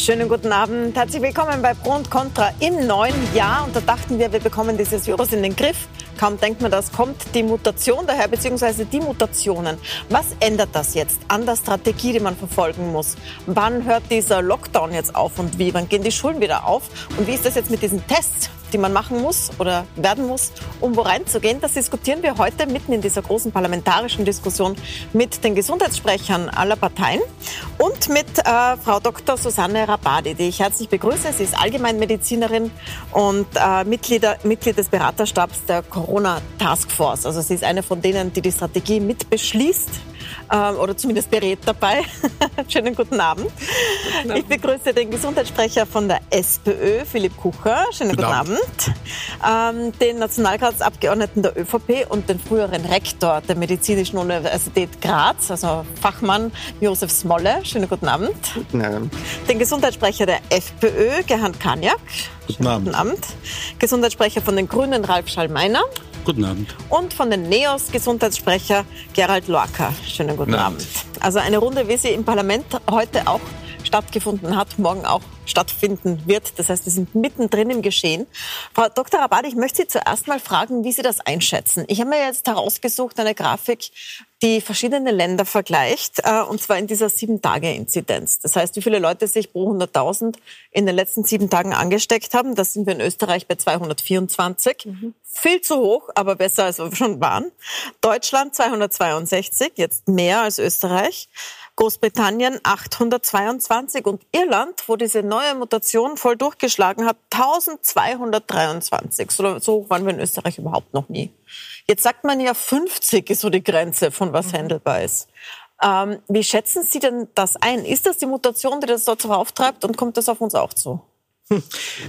Schönen guten Abend. Herzlich willkommen bei Pro und Contra im neuen Jahr. Und da dachten wir, wir bekommen dieses Virus in den Griff. Kaum denkt man das, kommt die Mutation daher, beziehungsweise die Mutationen. Was ändert das jetzt an der Strategie, die man verfolgen muss? Wann hört dieser Lockdown jetzt auf und wie? Wann gehen die Schulen wieder auf? Und wie ist das jetzt mit diesen Tests? Die man machen muss oder werden muss, um wo reinzugehen. Das diskutieren wir heute mitten in dieser großen parlamentarischen Diskussion mit den Gesundheitssprechern aller Parteien und mit äh, Frau Dr. Susanne Rabadi, die ich herzlich begrüße. Sie ist Allgemeinmedizinerin und äh, Mitglied, Mitglied des Beraterstabs der Corona Task Force. Also sie ist eine von denen, die die Strategie mitbeschließt ähm, oder zumindest berät dabei. Schönen guten Abend. guten Abend. Ich begrüße den Gesundheitssprecher von der SPÖ, Philipp Kucher. Schönen guten, guten Abend. Abend. Ähm, den Nationalratsabgeordneten der ÖVP und den früheren Rektor der Medizinischen Universität Graz, also Fachmann Josef Smolle. Schönen guten Abend. Guten Abend. Den Gesundheitssprecher der FPÖ, Gerhard Kaniak. Guten Abend. Guten Abend. Gesundheitssprecher von den Grünen, Ralf Schallmeiner. Guten Abend. Und von den NEOS Gesundheitssprecher Gerald Lorca. Schönen guten, guten Abend. Abend. Also eine Runde, wie sie im Parlament heute auch stattgefunden hat, morgen auch stattfinden wird. Das heißt, wir sind mittendrin im Geschehen. Frau Dr. Abad, ich möchte Sie zuerst mal fragen, wie Sie das einschätzen. Ich habe mir jetzt herausgesucht eine Grafik, die verschiedene Länder vergleicht, äh, und zwar in dieser Sieben-Tage-Inzidenz. Das heißt, wie viele Leute sich pro 100.000 in den letzten sieben Tagen angesteckt haben. Das sind wir in Österreich bei 224. Mhm. Viel zu hoch, aber besser als wir schon waren. Deutschland 262, jetzt mehr als Österreich. Großbritannien 822 und Irland, wo diese neue Mutation voll durchgeschlagen hat, 1223. So, so hoch waren wir in Österreich überhaupt noch nie. Jetzt sagt man ja, 50 ist so die Grenze, von was mhm. handelbar ist. Ähm, wie schätzen Sie denn das ein? Ist das die Mutation, die das dort auftreibt und kommt das auf uns auch zu? Hm.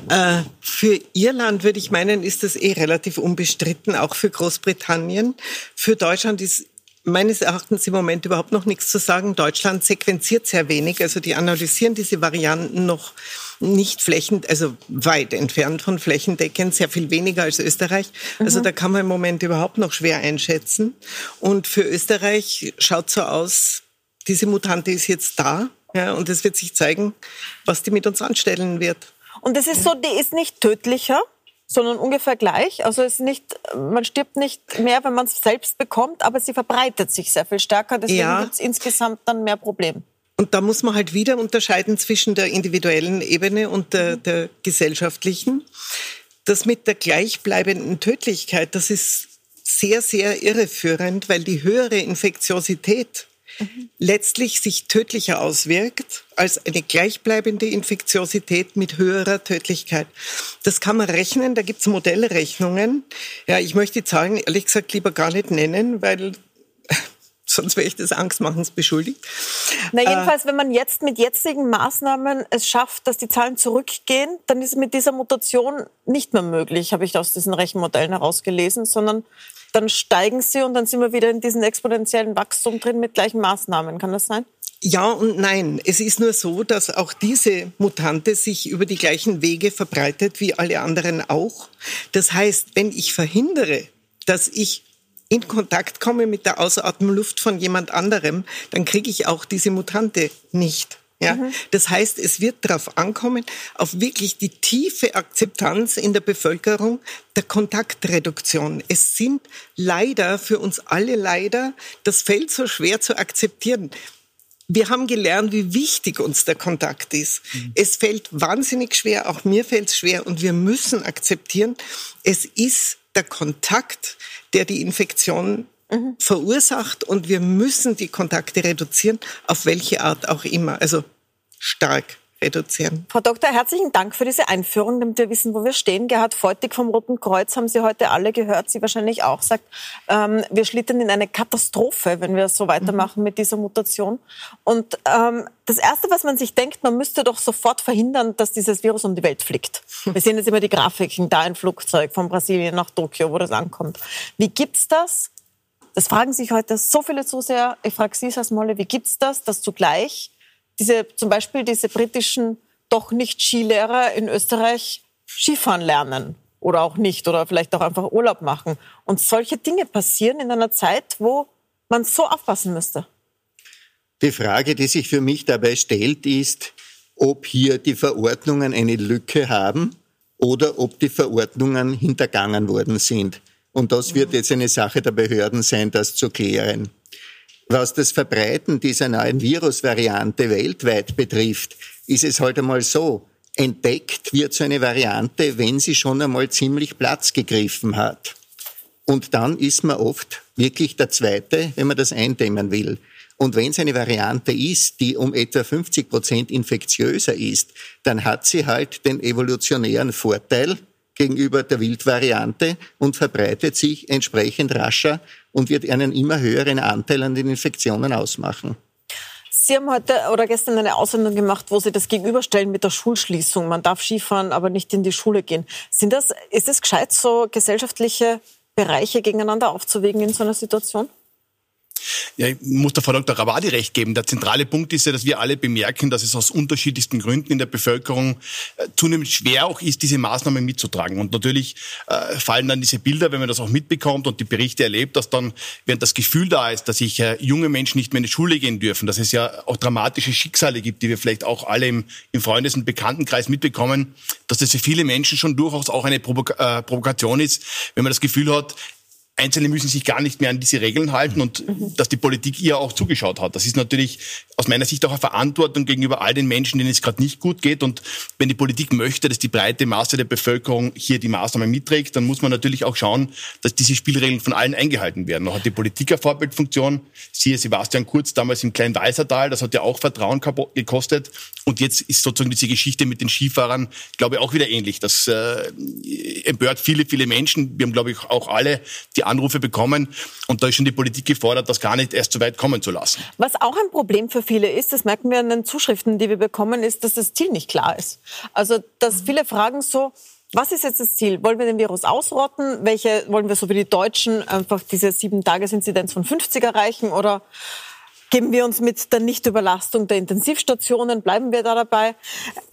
Äh, für Irland würde ich meinen, ist das eh relativ unbestritten, auch für Großbritannien. Für Deutschland ist meines Erachtens im Moment überhaupt noch nichts zu sagen. Deutschland sequenziert sehr wenig, also die analysieren diese Varianten noch nicht flächend, also weit entfernt von flächendeckend, sehr viel weniger als Österreich. Also mhm. da kann man im Moment überhaupt noch schwer einschätzen. Und für Österreich schaut so aus, diese Mutante ist jetzt da, ja, und es wird sich zeigen, was die mit uns anstellen wird. Und es ist so, die ist nicht tödlicher? Sondern ungefähr gleich. Also es ist nicht, man stirbt nicht mehr, wenn man es selbst bekommt, aber sie verbreitet sich sehr viel stärker. Deswegen ja. gibt es insgesamt dann mehr Probleme. Und da muss man halt wieder unterscheiden zwischen der individuellen Ebene und der, mhm. der gesellschaftlichen. Das mit der gleichbleibenden Tödlichkeit, das ist sehr, sehr irreführend, weil die höhere Infektiosität letztlich sich tödlicher auswirkt als eine gleichbleibende Infektiosität mit höherer Tödlichkeit. Das kann man rechnen, da gibt es Modellrechnungen. Ja, ich möchte die Zahlen ehrlich gesagt lieber gar nicht nennen, weil sonst wäre ich des Angstmachens beschuldigt. Na jedenfalls, äh, wenn man jetzt mit jetzigen Maßnahmen es schafft, dass die Zahlen zurückgehen, dann ist es mit dieser Mutation nicht mehr möglich, habe ich aus diesen Rechenmodellen herausgelesen, sondern dann steigen sie und dann sind wir wieder in diesem exponentiellen Wachstum drin mit gleichen Maßnahmen. Kann das sein? Ja und nein. Es ist nur so, dass auch diese Mutante sich über die gleichen Wege verbreitet wie alle anderen auch. Das heißt, wenn ich verhindere, dass ich in Kontakt komme mit der Ausatemluft von jemand anderem, dann kriege ich auch diese Mutante nicht. Ja, mhm. das heißt, es wird darauf ankommen, auf wirklich die tiefe Akzeptanz in der Bevölkerung der Kontaktreduktion. Es sind leider für uns alle leider, das fällt so schwer zu akzeptieren. Wir haben gelernt, wie wichtig uns der Kontakt ist. Mhm. Es fällt wahnsinnig schwer, auch mir fällt es schwer und wir müssen akzeptieren, es ist der Kontakt, der die Infektion mhm. verursacht und wir müssen die Kontakte reduzieren, auf welche Art auch immer. Also stark reduzieren. Frau Doktor, herzlichen Dank für diese Einführung, damit wir wissen, wo wir stehen. Gerhard Feutig vom Roten Kreuz haben Sie heute alle gehört, Sie wahrscheinlich auch, sagt, ähm, wir schlittern in eine Katastrophe, wenn wir so weitermachen mhm. mit dieser Mutation. Und ähm, das Erste, was man sich denkt, man müsste doch sofort verhindern, dass dieses Virus um die Welt fliegt. Wir sehen jetzt immer die Grafiken, da ein Flugzeug von Brasilien nach Tokio, wo das ankommt. Wie gibt's das? Das fragen sich heute so viele Zuseher. Ich frage Sie, Herr Smolle, wie gibt's das, dass zugleich diese, zum Beispiel diese britischen doch nicht Skilehrer in Österreich Skifahren lernen oder auch nicht oder vielleicht auch einfach Urlaub machen. Und solche Dinge passieren in einer Zeit, wo man so aufpassen müsste. Die Frage, die sich für mich dabei stellt, ist, ob hier die Verordnungen eine Lücke haben oder ob die Verordnungen hintergangen worden sind. Und das wird jetzt eine Sache der Behörden sein, das zu klären. Was das Verbreiten dieser neuen Virusvariante weltweit betrifft, ist es halt einmal so, entdeckt wird so eine Variante, wenn sie schon einmal ziemlich Platz gegriffen hat. Und dann ist man oft wirklich der Zweite, wenn man das eindämmen will. Und wenn es eine Variante ist, die um etwa 50 Prozent infektiöser ist, dann hat sie halt den evolutionären Vorteil gegenüber der Wildvariante und verbreitet sich entsprechend rascher und wird einen immer höheren Anteil an den Infektionen ausmachen. Sie haben heute oder gestern eine Aussendung gemacht, wo Sie das gegenüberstellen mit der Schulschließung. Man darf Skifahren, aber nicht in die Schule gehen. Sind das, ist es gescheit, so gesellschaftliche Bereiche gegeneinander aufzuwägen in so einer Situation? Ja, ich muss der Frau Dr. Ravadi recht geben. Der zentrale Punkt ist ja, dass wir alle bemerken, dass es aus unterschiedlichsten Gründen in der Bevölkerung äh, zunehmend schwer auch ist, diese Maßnahmen mitzutragen. Und natürlich äh, fallen dann diese Bilder, wenn man das auch mitbekommt und die Berichte erlebt, dass dann, während das Gefühl da ist, dass sich äh, junge Menschen nicht mehr in die Schule gehen dürfen, dass es ja auch dramatische Schicksale gibt, die wir vielleicht auch alle im, Freundes- und Bekanntenkreis mitbekommen, dass das für viele Menschen schon durchaus auch eine Provok Provokation ist, wenn man das Gefühl hat, Einzelne müssen sich gar nicht mehr an diese Regeln halten und mhm. dass die Politik ihr auch zugeschaut hat. Das ist natürlich aus meiner Sicht auch eine Verantwortung gegenüber all den Menschen, denen es gerade nicht gut geht. Und wenn die Politik möchte, dass die breite Masse der Bevölkerung hier die Maßnahmen mitträgt, dann muss man natürlich auch schauen, dass diese Spielregeln von allen eingehalten werden. Da hat die Politik eine Vorbildfunktion. Siehe Sebastian Kurz damals im kleinen Weißertal, das hat ja auch Vertrauen gekostet. Und jetzt ist sozusagen diese Geschichte mit den Skifahrern, glaube ich, auch wieder ähnlich. Das äh, empört viele, viele Menschen. Wir haben, glaube ich, auch alle die Anrufe bekommen. Und da ist schon die Politik gefordert, das gar nicht erst so weit kommen zu lassen. Was auch ein Problem für viele ist, das merken wir an den Zuschriften, die wir bekommen, ist, dass das Ziel nicht klar ist. Also, dass viele fragen so, was ist jetzt das Ziel? Wollen wir den Virus ausrotten? Welche wollen wir so wie die Deutschen einfach diese sieben Tagesinzidenz von 50 erreichen? Oder geben wir uns mit der Nichtüberlastung der Intensivstationen? Bleiben wir da dabei?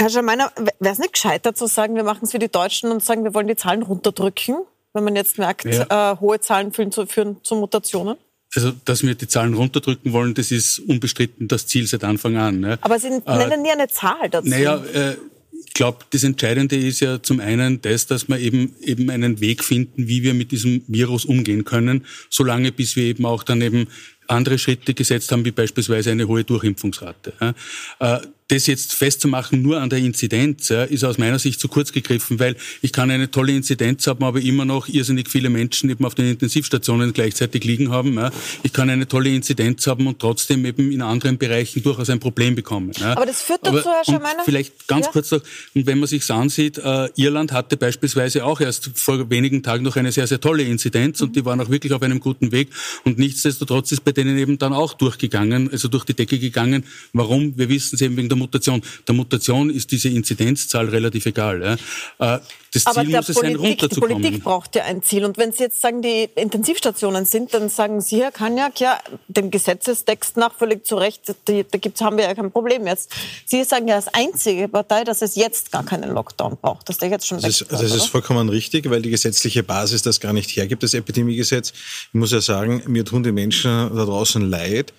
Herr Schameiner, wäre es nicht gescheiter zu sagen, wir machen es wie die Deutschen und sagen, wir wollen die Zahlen runterdrücken? Wenn man jetzt merkt, ja. äh, hohe Zahlen führen zu, führen zu Mutationen? Also, dass wir die Zahlen runterdrücken wollen, das ist unbestritten das Ziel seit Anfang an. Ne? Aber Sie äh, nennen nie eine Zahl dazu. Naja, äh, ich glaube, das Entscheidende ist ja zum einen das, dass wir eben, eben einen Weg finden, wie wir mit diesem Virus umgehen können, solange bis wir eben auch dann eben andere Schritte gesetzt haben, wie beispielsweise eine hohe Durchimpfungsrate. Das jetzt festzumachen nur an der Inzidenz, ja, ist aus meiner Sicht zu kurz gegriffen, weil ich kann eine tolle Inzidenz haben, aber immer noch irrsinnig viele Menschen eben auf den Intensivstationen gleichzeitig liegen haben. Ja. Ich kann eine tolle Inzidenz haben und trotzdem eben in anderen Bereichen durchaus ein Problem bekommen. Ja. Aber das führt dazu, Herr Schameiner? Vielleicht ganz ja. kurz noch, und wenn man sich ansieht, äh, Irland hatte beispielsweise auch erst vor wenigen Tagen noch eine sehr, sehr tolle Inzidenz mhm. und die waren auch wirklich auf einem guten Weg und nichtsdestotrotz ist bei denen eben dann auch durchgegangen, also durch die Decke gegangen. Warum? Wir wissen es eben wegen der Mutation. Der Mutation ist diese Inzidenzzahl relativ egal. Ja. Äh, das Aber Ziel muss es sein, runterzukommen. Die Politik braucht ja ein Ziel. Und wenn Sie jetzt sagen, die Intensivstationen sind, dann sagen Sie, Herr Kanjak, ja, dem Gesetzestext nach völlig zu Recht, da, gibt's, haben wir ja kein Problem jetzt. Sie sagen ja als einzige Partei, dass es jetzt gar keinen Lockdown braucht, dass der jetzt schon das, ist, das ist vollkommen richtig, weil die gesetzliche Basis das gar nicht hergibt, das Epidemiegesetz. Ich muss ja sagen, mir tun die Menschen da draußen leid,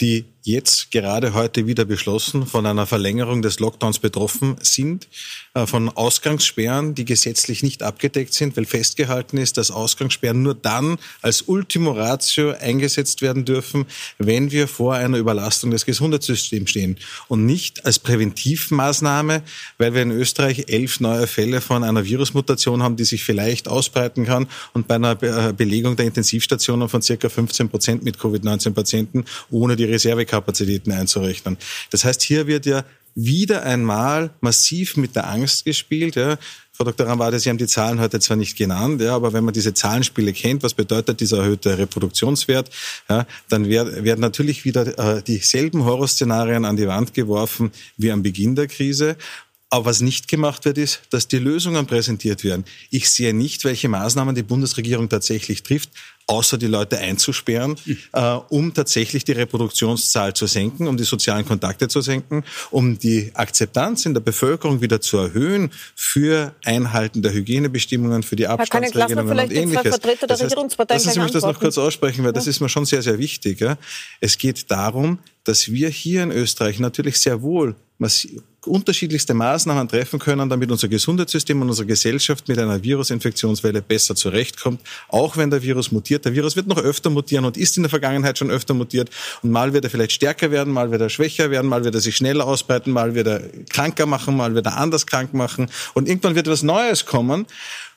die jetzt gerade heute wieder beschlossen von einer Verlängerung des Lockdowns betroffen sind, äh, von Ausgangssperren, die gesetzlich nicht abgedeckt sind, weil festgehalten ist, dass Ausgangssperren nur dann als Ultimo Ratio eingesetzt werden dürfen, wenn wir vor einer Überlastung des Gesundheitssystems stehen und nicht als Präventivmaßnahme, weil wir in Österreich elf neue Fälle von einer Virusmutation haben, die sich vielleicht ausbreiten kann und bei einer äh, Belegung der Intensivstationen von circa 15 Prozent mit Covid-19-Patienten ohne die Reservekapazität Kapazitäten einzurechnen. Das heißt, hier wird ja wieder einmal massiv mit der Angst gespielt. Ja. Frau Dr. Ramwade, Sie haben die Zahlen heute zwar nicht genannt, ja, aber wenn man diese Zahlenspiele kennt, was bedeutet dieser erhöhte Reproduktionswert, ja, dann werden natürlich wieder äh, dieselben Horrorszenarien an die Wand geworfen wie am Beginn der Krise. Aber was nicht gemacht wird, ist, dass die Lösungen präsentiert werden. Ich sehe nicht, welche Maßnahmen die Bundesregierung tatsächlich trifft, außer die Leute einzusperren, äh, um tatsächlich die Reproduktionszahl zu senken, um die sozialen Kontakte zu senken, um die Akzeptanz in der Bevölkerung wieder zu erhöhen für Einhalten der Hygienebestimmungen, für die Abstandsregelungen und ähnliches. Das heißt, lassen Sie mich das noch kurz aussprechen, weil ja. das ist mir schon sehr, sehr wichtig. Ja. Es geht darum, dass wir hier in Österreich natürlich sehr wohl unterschiedlichste Maßnahmen treffen können, damit unser Gesundheitssystem und unsere Gesellschaft mit einer Virusinfektionswelle besser zurechtkommt, auch wenn der Virus mutiert. Der Virus wird noch öfter mutieren und ist in der Vergangenheit schon öfter mutiert. Und mal wird er vielleicht stärker werden, mal wird er schwächer werden, mal wird er sich schneller ausbreiten, mal wird er kranker machen, mal wird er anders krank machen. Und irgendwann wird etwas Neues kommen.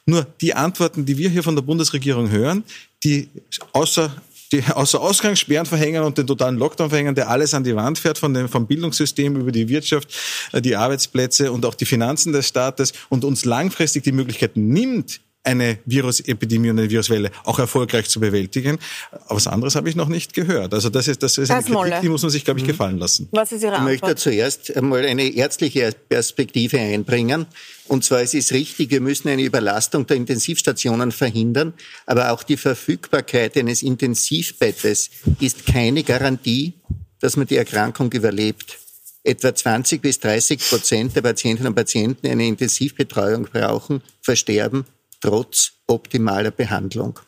Nur die Antworten, die wir hier von der Bundesregierung hören, die außer die außer Ausgangssperren verhängen und den totalen Lockdown verhängen, der alles an die Wand fährt, von dem, vom Bildungssystem über die Wirtschaft, äh, die Arbeitsplätze und auch die Finanzen des Staates und uns langfristig die Möglichkeit nimmt, eine Virusepidemie und eine Viruswelle auch erfolgreich zu bewältigen. Aber was anderes habe ich noch nicht gehört. Also das ist, das ist eine Kritik, die muss man sich, glaube ich, mhm. gefallen lassen. Was ist Ihre Antwort? Ich möchte zuerst einmal eine ärztliche Perspektive einbringen. Und zwar es ist richtig, wir müssen eine Überlastung der Intensivstationen verhindern, aber auch die Verfügbarkeit eines Intensivbettes ist keine Garantie, dass man die Erkrankung überlebt. Etwa 20 bis 30 Prozent der Patientinnen und Patienten, die eine Intensivbetreuung brauchen, versterben trotz optimaler Behandlung.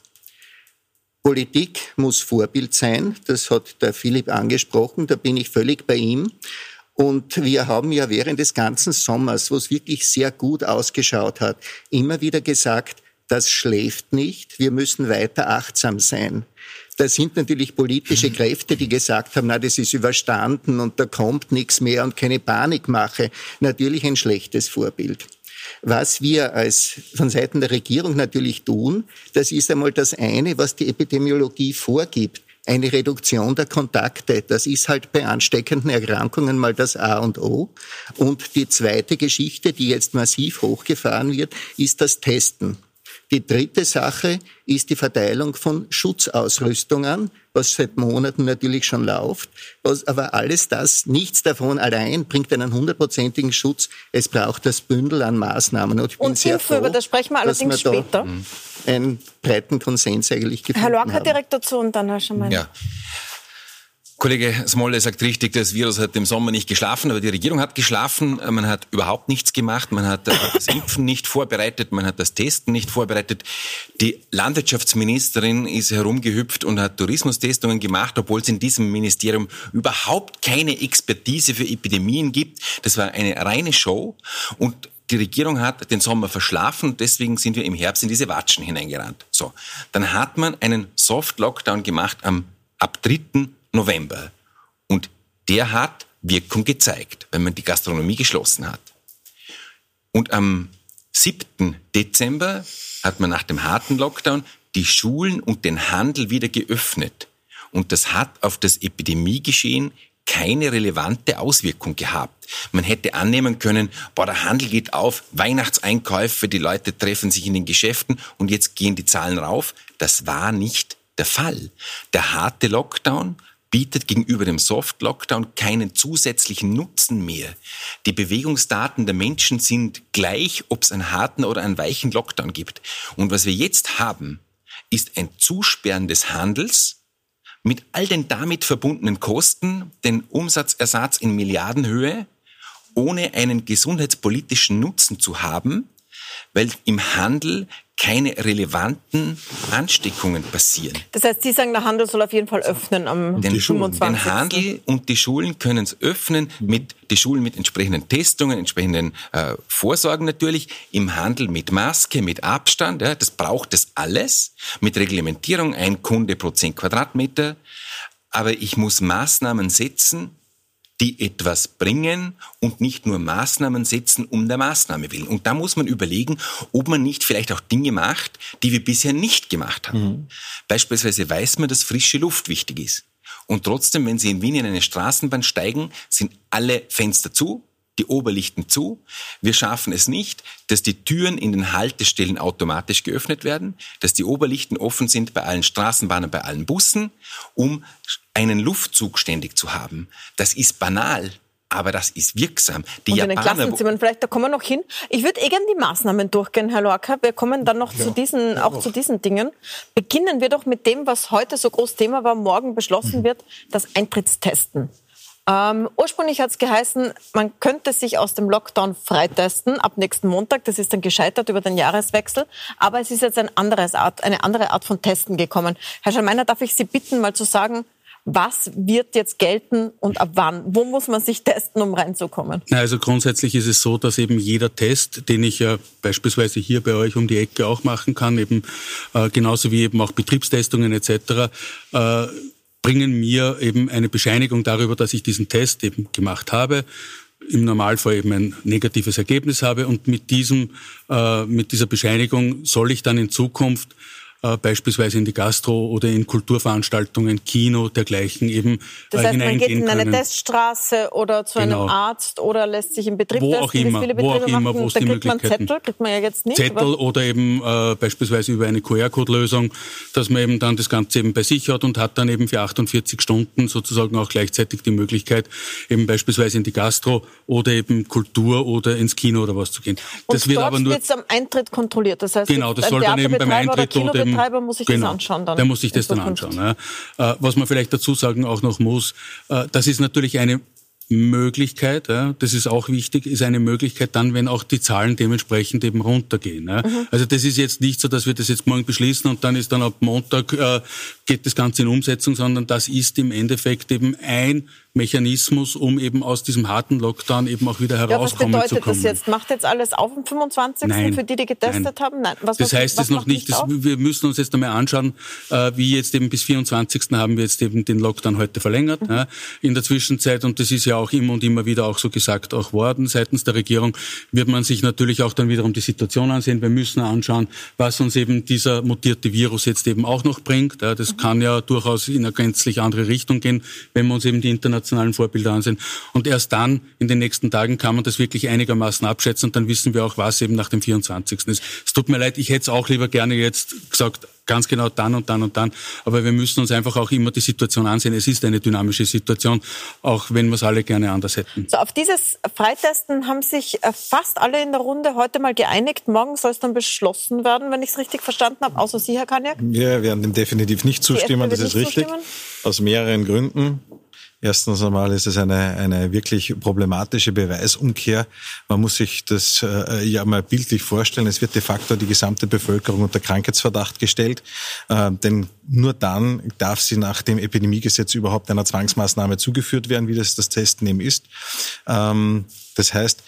Politik muss Vorbild sein, das hat der Philipp angesprochen, da bin ich völlig bei ihm. Und wir haben ja während des ganzen Sommers, wo es wirklich sehr gut ausgeschaut hat, immer wieder gesagt, das schläft nicht, wir müssen weiter achtsam sein. Da sind natürlich politische Kräfte, die gesagt haben, na, das ist überstanden und da kommt nichts mehr und keine Panikmache. Natürlich ein schlechtes Vorbild. Was wir als von Seiten der Regierung natürlich tun, das ist einmal das eine, was die Epidemiologie vorgibt eine Reduktion der Kontakte. Das ist halt bei ansteckenden Erkrankungen mal das A und O. Und die zweite Geschichte, die jetzt massiv hochgefahren wird, ist das Testen. Die dritte Sache ist die Verteilung von Schutzausrüstungen, was seit Monaten natürlich schon läuft. Was, aber alles das, nichts davon allein bringt einen hundertprozentigen Schutz. Es braucht das Bündel an Maßnahmen. Und, ich bin und sehr froh, über das sprechen wir allerdings später. einen breiten Konsens eigentlich gefunden Herr Lorca direkt dazu und dann Herr Schamann. Ja. Kollege Smolle sagt richtig, das Virus hat im Sommer nicht geschlafen, aber die Regierung hat geschlafen. Man hat überhaupt nichts gemacht. Man hat das Impfen nicht vorbereitet. Man hat das Testen nicht vorbereitet. Die Landwirtschaftsministerin ist herumgehüpft und hat Tourismustestungen gemacht, obwohl es in diesem Ministerium überhaupt keine Expertise für Epidemien gibt. Das war eine reine Show. Und die Regierung hat den Sommer verschlafen deswegen sind wir im Herbst in diese Watschen hineingerannt. So. Dann hat man einen Soft Lockdown gemacht am, ab 3. November. Und der hat Wirkung gezeigt, wenn man die Gastronomie geschlossen hat. Und am 7. Dezember hat man nach dem harten Lockdown die Schulen und den Handel wieder geöffnet. Und das hat auf das Epidemiegeschehen keine relevante Auswirkung gehabt. Man hätte annehmen können, boah, der Handel geht auf, Weihnachtseinkäufe, die Leute treffen sich in den Geschäften und jetzt gehen die Zahlen rauf. Das war nicht der Fall. Der harte Lockdown bietet gegenüber dem Soft-Lockdown keinen zusätzlichen Nutzen mehr. Die Bewegungsdaten der Menschen sind gleich, ob es einen harten oder einen weichen Lockdown gibt. Und was wir jetzt haben, ist ein Zusperren des Handels mit all den damit verbundenen Kosten, den Umsatzersatz in Milliardenhöhe, ohne einen gesundheitspolitischen Nutzen zu haben, weil im Handel keine relevanten Ansteckungen passieren. Das heißt, Sie sagen, der Handel soll auf jeden Fall öffnen am den, 25. Den Handel und die Schulen können es öffnen, mit, die Schulen mit entsprechenden Testungen, entsprechenden äh, Vorsorgen natürlich, im Handel mit Maske, mit Abstand, ja, das braucht es alles, mit Reglementierung, ein Kunde pro 10 Quadratmeter. Aber ich muss Maßnahmen setzen, die etwas bringen und nicht nur Maßnahmen setzen um der Maßnahme willen. Und da muss man überlegen, ob man nicht vielleicht auch Dinge macht, die wir bisher nicht gemacht haben. Mhm. Beispielsweise weiß man, dass frische Luft wichtig ist. Und trotzdem, wenn Sie in Wien in eine Straßenbahn steigen, sind alle Fenster zu, die Oberlichten zu. Wir schaffen es nicht, dass die Türen in den Haltestellen automatisch geöffnet werden, dass die Oberlichten offen sind bei allen Straßenbahnen, bei allen Bussen, um einen Luftzug ständig zu haben. Das ist banal. aber das ist wirksam. Die und Japaner, in den Klassenzimmern, vielleicht, da kommen wir noch hin. Ich würde eh gerne die Maßnahmen durchgehen, Herr Lorca. Wir kommen dann noch ja. zu diesen, auch ja. zu diesen Dingen. Beginnen wir doch mit dem, was heute so groß Thema war, morgen beschlossen mhm. wird, das Eintrittstesten. Ähm, ursprünglich hat es geheißen, man könnte sich aus dem Lockdown freitesten ab nächsten Montag. Das ist dann gescheitert über den Jahreswechsel. Aber es ist jetzt ein Art, eine andere Art von Testen gekommen. Herr Schalmeiner, darf ich Sie bitten, mal zu sagen, was wird jetzt gelten und ab wann? Wo muss man sich testen, um reinzukommen? Also grundsätzlich ist es so, dass eben jeder Test, den ich ja beispielsweise hier bei euch um die Ecke auch machen kann, eben äh, genauso wie eben auch Betriebstestungen etc., äh, bringen mir eben eine Bescheinigung darüber, dass ich diesen Test eben gemacht habe im Normalfall eben ein negatives Ergebnis habe. Und mit diesem äh, mit dieser Bescheinigung soll ich dann in Zukunft äh, beispielsweise in die Gastro oder in Kulturveranstaltungen, Kino, dergleichen eben das äh, heißt, man geht in eine können. Teststraße oder zu genau. einem Arzt oder lässt sich im Betrieb wo auch immer, viele wo auch immer, wo es die kriegt Möglichkeiten. man Zettel, kriegt man ja jetzt nicht. Zettel oder eben äh, beispielsweise über eine QR-Code-Lösung, dass man eben dann das Ganze eben bei sich hat und hat dann eben für 48 Stunden sozusagen auch gleichzeitig die Möglichkeit, eben beispielsweise in die Gastro oder eben Kultur oder ins Kino oder was zu gehen. Und das wird aber nur jetzt am Eintritt kontrolliert. Das heißt, genau, das soll dann eben beim Eintritt oder eben Betreiber muss sich genau, das anschauen dann. Der muss sich das dann anschauen. Ja. Äh, was man vielleicht dazu sagen auch noch muss, äh, das ist natürlich eine Möglichkeit, ja, das ist auch wichtig, ist eine Möglichkeit dann, wenn auch die Zahlen dementsprechend eben runtergehen. Ja. Mhm. Also das ist jetzt nicht so, dass wir das jetzt morgen beschließen und dann ist dann ab Montag äh, geht das Ganze in Umsetzung, sondern das ist im Endeffekt eben ein Mechanismus, um eben aus diesem harten Lockdown eben auch wieder herauskommen zu kommen. was bedeutet das jetzt? Macht jetzt alles auf am 25. Nein, für die, die getestet nein. haben? Nein. Was, das heißt es noch nicht. Das, wir müssen uns jetzt einmal anschauen, äh, wie jetzt eben bis 24. haben wir jetzt eben den Lockdown heute verlängert. Mhm. Ja, in der Zwischenzeit, und das ist ja auch immer und immer wieder auch so gesagt auch worden seitens der Regierung, wird man sich natürlich auch dann wiederum die Situation ansehen. Wir müssen anschauen, was uns eben dieser mutierte Virus jetzt eben auch noch bringt. Ja, das mhm. kann ja durchaus in eine gänzlich andere Richtung gehen, wenn wir uns eben die internationalen internationalen Vorbilder ansehen. Und erst dann, in den nächsten Tagen, kann man das wirklich einigermaßen abschätzen und dann wissen wir auch, was eben nach dem 24. ist. Es tut mir leid, ich hätte es auch lieber gerne jetzt gesagt, ganz genau dann und dann und dann. Aber wir müssen uns einfach auch immer die Situation ansehen. Es ist eine dynamische Situation, auch wenn wir es alle gerne anders hätten. So, auf dieses Freitesten haben sich äh, fast alle in der Runde heute mal geeinigt. Morgen soll es dann beschlossen werden, wenn ich es richtig verstanden habe, außer Sie, Herr Kaniak. Wir werden dem definitiv nicht zustimmen, das ist richtig. Zustimmen? Aus mehreren Gründen. Erstens einmal ist es eine, eine wirklich problematische Beweisumkehr. Man muss sich das äh, ja mal bildlich vorstellen. Es wird de facto die gesamte Bevölkerung unter Krankheitsverdacht gestellt. Äh, denn nur dann darf sie nach dem Epidemiegesetz überhaupt einer Zwangsmaßnahme zugeführt werden, wie das das Testen eben ist. Ähm, das heißt,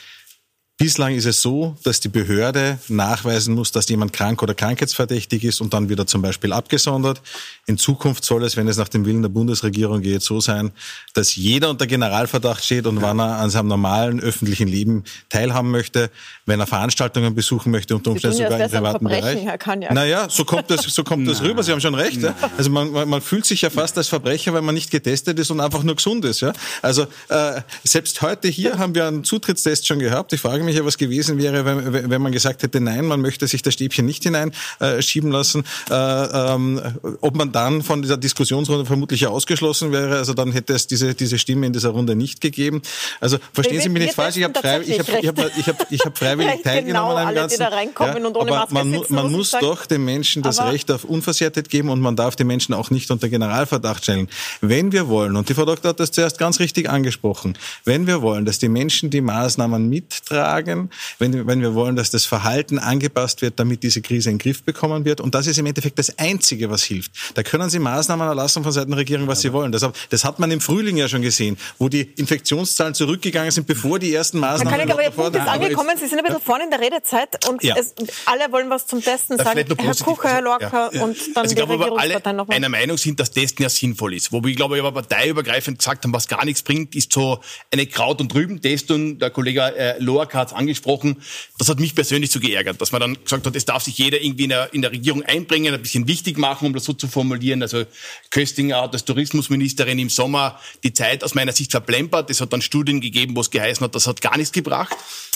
Bislang ist es so, dass die Behörde nachweisen muss, dass jemand krank oder krankheitsverdächtig ist und dann wieder zum Beispiel abgesondert. In Zukunft soll es, wenn es nach dem Willen der Bundesregierung geht, so sein, dass jeder unter Generalverdacht steht und wann er an seinem normalen öffentlichen Leben teilhaben möchte, wenn er Veranstaltungen besuchen möchte, unter Umständen sogar im privaten Bereich. Naja, so kommt das, so kommt das rüber. Sie haben schon recht. Ja? Also man, man, man fühlt sich ja fast als Verbrecher, weil man nicht getestet ist und einfach nur gesund ist. Ja? Also äh, selbst heute hier haben wir einen Zutrittstest schon gehabt. Ich frage frage mich ja, was gewesen wäre, wenn, wenn man gesagt hätte, nein, man möchte sich das Stäbchen nicht hineinschieben äh, lassen, äh, ähm, ob man dann von dieser Diskussionsrunde vermutlich ausgeschlossen wäre. Also dann hätte es diese, diese Stimme in dieser Runde nicht gegeben. Also verstehen Sie mich nicht falsch, ich habe frei, ich hab, ich hab, ich hab, ich hab freiwillig genau teilgenommen genau, Ganzen. Die da reinkommen ja, ohne Maske man, sitzen, man muss doch den Menschen das Recht auf Unversehrtheit geben und man darf die Menschen auch nicht unter Generalverdacht stellen. Wenn wir wollen, und die Frau Doktor hat das zuerst ganz richtig angesprochen, wenn wir wollen, dass die Menschen die Maßnahmen mittragen, sagen, wenn, wenn wir wollen, dass das Verhalten angepasst wird, damit diese Krise in den Griff bekommen wird. Und das ist im Endeffekt das Einzige, was hilft. Da können Sie Maßnahmen erlassen von Seiten der Regierung, was Sie wollen. Das, das hat man im Frühling ja schon gesehen, wo die Infektionszahlen zurückgegangen sind, bevor die ersten Maßnahmen... Herr König, aber Ihr Punkt ist angekommen. Sie sind ein bisschen vorne in der Redezeit und ja. es, alle wollen was zum Testen sagen. Herr Kucher, Herr Lorca ja. und dann also ich glaube, aber alle einer Meinung sind, dass Testen ja sinnvoll ist. Wo wir, glaube ich, aber parteiübergreifend gesagt haben, was gar nichts bringt, ist so eine Kraut- und Rübentestung. Der Kollege äh, Lorca hat es angesprochen. Das hat mich persönlich so geärgert, dass man dann gesagt hat, es darf sich jeder irgendwie in der, in der Regierung einbringen, ein bisschen wichtig machen, um das so zu formulieren. Also Köstinger hat als Tourismusministerin im Sommer die Zeit aus meiner Sicht verplempert. Es hat dann Studien gegeben, wo es geheißen hat, das hat gar nichts gebracht.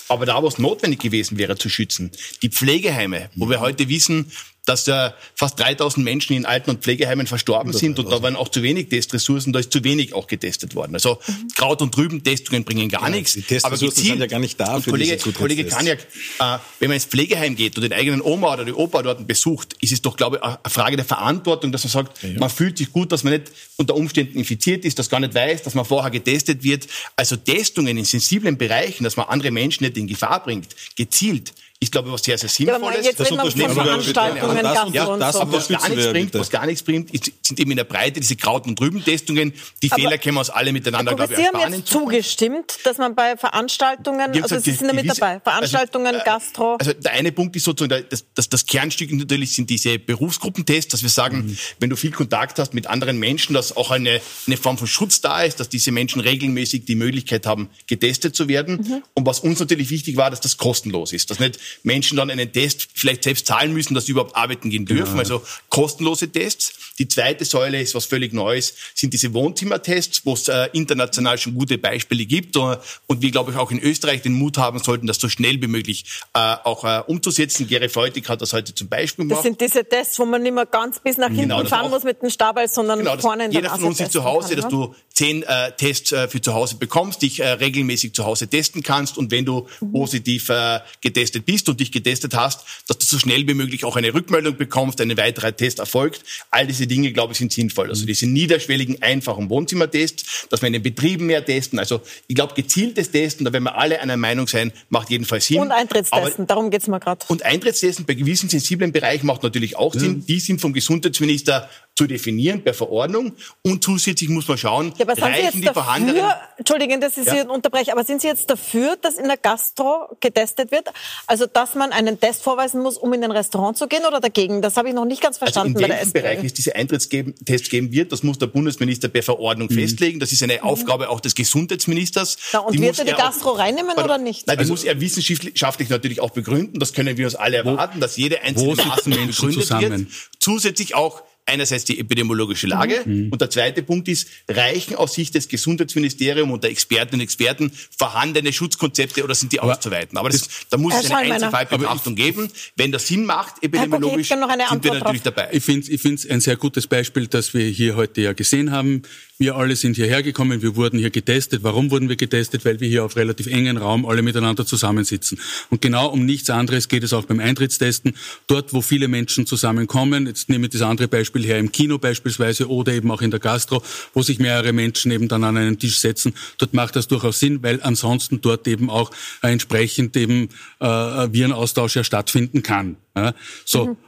Aber da, wo es notwendig gewesen wäre zu schützen, die Pflegeheime, wo wir heute wissen, dass ja fast 3000 Menschen in Alten- und Pflegeheimen verstorben sind und da waren auch zu wenig Testressourcen, da ist zu wenig auch getestet worden. Also Kraut- und Rüben-Testungen bringen gar Ja, nichts. die Testressourcen sind ja gar nicht da für Kollege, diese Kollege. Kaniak, äh, wenn man ins Pflegeheim geht und den eigenen Oma oder die Opa dort besucht, ist es doch, glaube ich, eine Frage der Verantwortung, dass man sagt, man fühlt sich gut, dass man nicht unter Umständen infiziert ist, dass gar nicht weiß, dass man vorher getestet wird. Also Testungen in sensiblen Bereichen, dass man andere Menschen nicht in Gefahr bringt, gezielt, ist, glaube ich, was sehr, sehr Ja, aber Sinnvolles. jetzt Das reden wir von unterstützen wir Veranstaltungen. Das- Gastro ja, und das so. aber- was gar nichts bringt, was gar nichts bringt, ist, sind eben in der Breite diese Kraut- und Rübentestungen. Die Aber- Fehler können wir uns alle miteinander, glaube ich, Sie haben jetzt zugestimmt, dass man bei Veranstaltungen, also gesagt, Sie sind da mit gewisse- dabei, Veranstaltungen, also, Gastro. Also der eine Punkt ist sozusagen, das, das, das Kernstück natürlich sind diese Berufsgruppentests, dass wir sagen, Mhm. wenn du viel Kontakt hast mit anderen Menschen, dass auch eine, eine Form von Schutz da ist, dass diese Menschen regelmäßig die Möglichkeit haben, getestet zu werden. Mhm. Und was uns natürlich wichtig war, dass das kostenlos ist, dass nicht Menschen dann einen Test vielleicht selbst zahlen müssen, dass sie überhaupt arbeiten gehen dürfen. Also kostenlose Tests. Die zweite Säule ist was völlig Neues, sind diese Wohnzimmertests, wo es äh, international schon gute Beispiele gibt äh, und wir, glaube ich, auch in Österreich den Mut haben sollten, das so schnell wie möglich äh, auch äh, umzusetzen. Gere Feutig hat das heute zum Beispiel Das gemacht. sind diese Tests, wo man nicht mehr ganz bis nach hinten Genau, das fahren auch. muss mit dem Stabal, sondern Genau, vorne in der jeder von uns ist zu Hause, kann, dass ne? du zehn äh, Tests äh, für zu Hause bekommst, dich äh, regelmäßig zu Hause testen kannst und wenn du Mhm. positiv äh, getestet bist und dich getestet hast, dass du so schnell wie möglich auch eine Rückmeldung bekommst, ein weiterer Test erfolgt. All diese Dinge, glaube ich, sind sinnvoll. Also diese niederschwelligen, einfachen Wohnzimmertests, dass wir in den Betrieben mehr testen. Also ich glaube, gezieltes Testen, da werden wir alle einer Meinung sein, macht jedenfalls Sinn. Und Eintrittstesten, Aber darum geht's mir gerade. und Eintrittstesten bei gewissen sensiblen Bereichen macht natürlich auch Sinn. Die sind vom Gesundheitsminister zu definieren per Verordnung. Und zusätzlich muss man schauen, Ja, aber sind Sie reichen jetzt die dafür, Entschuldigen, dass ich Ja. Sie unterbreche, aber sind Sie jetzt dafür, dass in der Gastro getestet wird? Also, dass man einen Test vorweisen muss, um in ein Restaurant zu gehen oder dagegen? Das habe ich noch nicht ganz Also verstanden in bei der welchem. Bereich es diese Eintrittstests geben wird, das muss der Bundesminister per Verordnung festlegen. Das ist eine Aufgabe auch des Gesundheitsministers. Na, und Die wird muss er die auch- Gastro reinnehmen Pardon. oder nicht? Nein, die muss er wissenschaftlich natürlich auch begründen. Das können wir uns alle erwarten, dass jede einzelne wo Maßnahme begründet zusammen? wird. Zusätzlich auch einerseits die epidemiologische Lage Mhm. und der zweite Punkt ist, reichen aus Sicht des Gesundheitsministeriums und der Expertinnen und Experten vorhandene Schutzkonzepte oder sind die auszuweiten? Aber das, da muss es eine. Einzelfallbetrachtung geben. Wenn das Sinn macht, epidemiologisch, sind wir natürlich drauf. dabei. Ich finde ich finde es ein sehr gutes Beispiel, das wir hier heute ja gesehen haben. Wir alle sind hierher gekommen, wir wurden hier getestet. Warum wurden wir getestet? Weil wir hier auf relativ engen Raum alle miteinander zusammensitzen. Und genau um nichts anderes geht es auch beim Eintrittstesten. Dort, wo viele Menschen zusammenkommen, jetzt nehme ich das andere Beispiel her, im Kino beispielsweise oder eben auch in der Gastro, wo sich mehrere Menschen eben dann an einen Tisch setzen, dort macht das durchaus Sinn, weil ansonsten dort eben auch entsprechend eben äh, Virenaustausch ja stattfinden kann. Ja? So. Äh,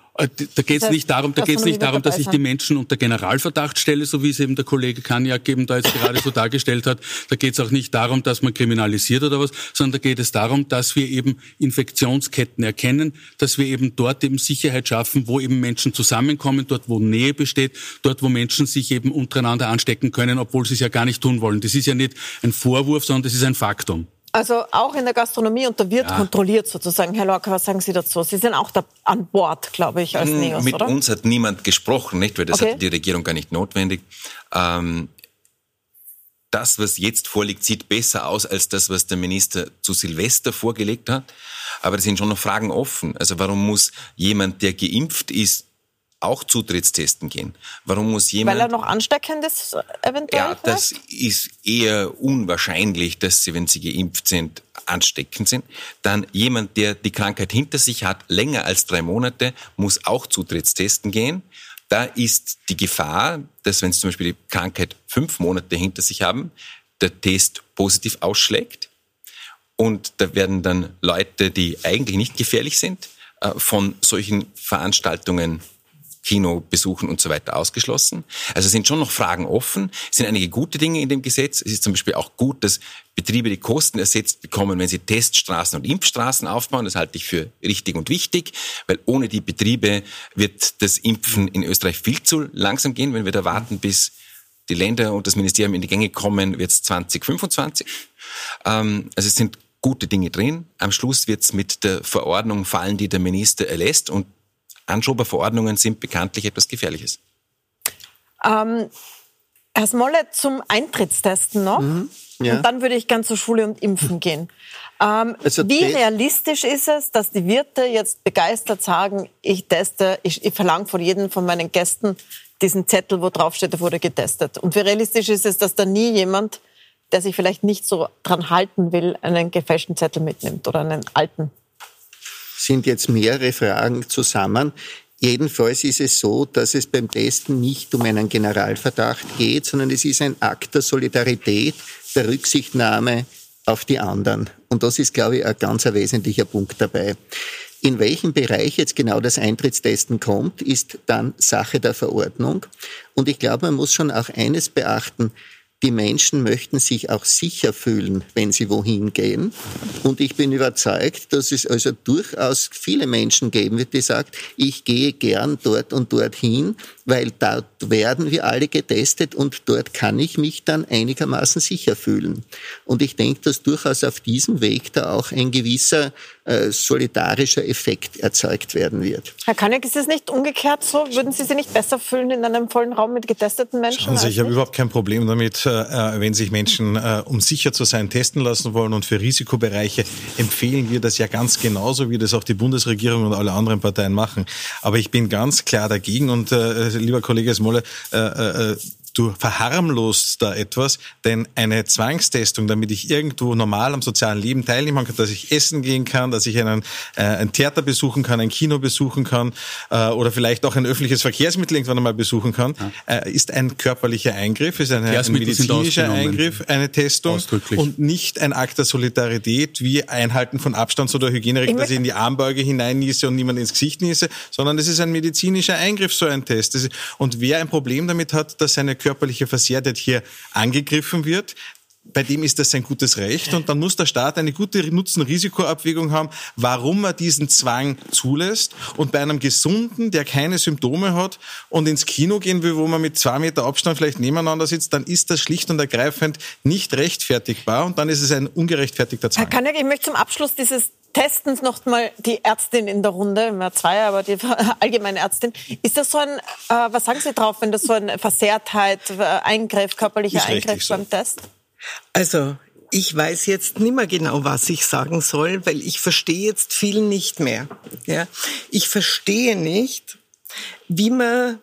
Da geht es nicht darum, da geht's nicht darum, dass ich die Menschen unter Generalverdacht stelle, so wie es eben der Kollege Kaniak eben da jetzt gerade so dargestellt hat. Da geht es auch nicht darum, dass man kriminalisiert oder was, sondern da geht es darum, dass wir eben Infektionsketten erkennen, dass wir eben dort eben Sicherheit schaffen, wo eben Menschen zusammenkommen, dort wo Nähe besteht, dort wo Menschen sich eben untereinander anstecken können, obwohl sie es ja gar nicht tun wollen. Das ist ja nicht ein Vorwurf, sondern das ist ein Faktum. Also auch in der Gastronomie und da wird kontrolliert sozusagen. Herr Lorca, was sagen Sie dazu? Sie sind auch da an Bord, glaube ich, als Neos, Mit oder? uns hat niemand gesprochen, nicht? Weil das Okay. hatte die Regierung gar nicht notwendig. Ähm, das, was jetzt vorliegt, sieht besser aus als das, was der Minister zu Silvester vorgelegt hat. Aber es sind schon noch Fragen offen. Also warum muss jemand, der geimpft ist, auch Zutrittstesten gehen? Warum muss jemand... Weil er noch ansteckend ist, eventuell? Ja, das ist eher unwahrscheinlich, dass sie, wenn sie geimpft sind, ansteckend sind. Dann jemand, der die Krankheit hinter sich hat, länger als drei Monate, muss auch Zutrittstesten gehen. Da ist die Gefahr, dass wenn sie zum Beispiel die Krankheit fünf Monate hinter sich haben, der Test positiv ausschlägt. Und da werden dann Leute, die eigentlich nicht gefährlich sind, äh, von solchen Veranstaltungen Kinobesuchen und so weiter ausgeschlossen. Also sind schon noch Fragen offen. Es sind einige gute Dinge in dem Gesetz. Es ist zum Beispiel auch gut, dass Betriebe die Kosten ersetzt bekommen, wenn sie Teststraßen und Impfstraßen aufbauen. Das halte ich für richtig und wichtig, weil ohne die Betriebe wird das Impfen in Österreich viel zu langsam gehen. Wenn wir da warten, bis die Länder und das Ministerium in die Gänge kommen, wird es 2025. Ähm, also es sind gute Dinge drin. Am Schluss wird es mit der Verordnung fallen, die der Minister erlässt. Und Anschoberverordnungen sind bekanntlich etwas Gefährliches. Ähm, Herr Smolle, zum Eintrittstesten noch. Mhm. ja. Und dann würde ich gern zur Schule und impfen gehen. Ähm, also wie realistisch ist es, dass die Wirte jetzt begeistert sagen, ich teste, ich, ich verlange von jedem von meinen Gästen diesen Zettel, wo drauf steht, er wurde getestet. Und wie realistisch ist es, dass da nie jemand, der sich vielleicht nicht so dran halten will, einen gefälschten Zettel mitnimmt oder einen alten? Sind jetzt mehrere Fragen zusammen. Jedenfalls ist es so, dass es beim Testen nicht um einen Generalverdacht geht, sondern es ist ein Akt der Solidarität, der Rücksichtnahme auf die anderen. Und das ist, glaube ich, ein ganz wesentlicher Punkt dabei. In welchem Bereich jetzt genau das Eintrittstesten kommt, ist dann Sache der Verordnung. Und ich glaube, man muss schon auch eines beachten die Menschen möchten sich auch sicher fühlen, wenn sie wohin gehen. Und ich bin überzeugt, dass es also durchaus viele Menschen geben wird, die sagen, ich gehe gern dort und dorthin, weil dort werden wir alle getestet und dort kann ich mich dann einigermaßen sicher fühlen. Und ich denke, dass durchaus auf diesem Weg da auch ein gewisser äh, solidarischer Effekt erzeugt werden wird. Herr Kanek, ist es nicht umgekehrt so? Würden Sie sich nicht besser fühlen in einem vollen Raum mit getesteten Menschen? Schauen Sie, ich habe überhaupt kein Problem damit, äh, äh, wenn sich Menschen, äh, um sicher zu sein, testen lassen wollen. Und für Risikobereiche empfehlen wir das ja ganz genauso, wie das auch die Bundesregierung und alle anderen Parteien machen. Aber ich bin ganz klar dagegen und äh, lieber Kollege Smolle, äh, äh, du verharmlost da etwas, denn eine Zwangstestung, damit ich irgendwo normal am sozialen Leben teilnehmen kann, dass ich essen gehen kann, dass ich einen, äh, ein Theater besuchen kann, ein Kino besuchen kann äh, oder vielleicht auch ein öffentliches Verkehrsmittel irgendwann einmal besuchen kann, ja. äh, ist ein körperlicher Eingriff, ist eine, ein medizinischer Eingriff, eine Testung und nicht ein Akt der Solidarität wie Einhalten von Abstands- oder Hygieneregeln, dass ich in die Armbeuge hineinniese und niemand ins Gesicht niese, sondern es ist ein medizinischer Eingriff, so ein Test. Und wer ein Problem damit hat, dass seine körperliche Versehrtheit hier angegriffen wird, bei dem ist das sein gutes Recht und dann muss der Staat eine gute Nutzen-Risikoabwägung haben, warum er diesen Zwang zulässt und bei einem Gesunden, der keine Symptome hat und ins Kino gehen will, wo man mit zwei Meter Abstand vielleicht nebeneinander sitzt, dann ist das schlicht und ergreifend nicht rechtfertigbar und dann ist es ein ungerechtfertigter Zwang. Herr Kanek, ich möchte zum Abschluss dieses Testens noch mal die Ärztin in der Runde, wir zwei, aber die allgemeine Ärztin. Ist das so ein, äh, was sagen Sie drauf, wenn das so eine Versehrtheit, äh, Eingriff, körperlicher Eingriff so. beim Test? Also, ich weiß jetzt nicht mehr genau, was ich sagen soll, weil ich verstehe jetzt viel nicht mehr. Ja? Ich verstehe nicht, wie man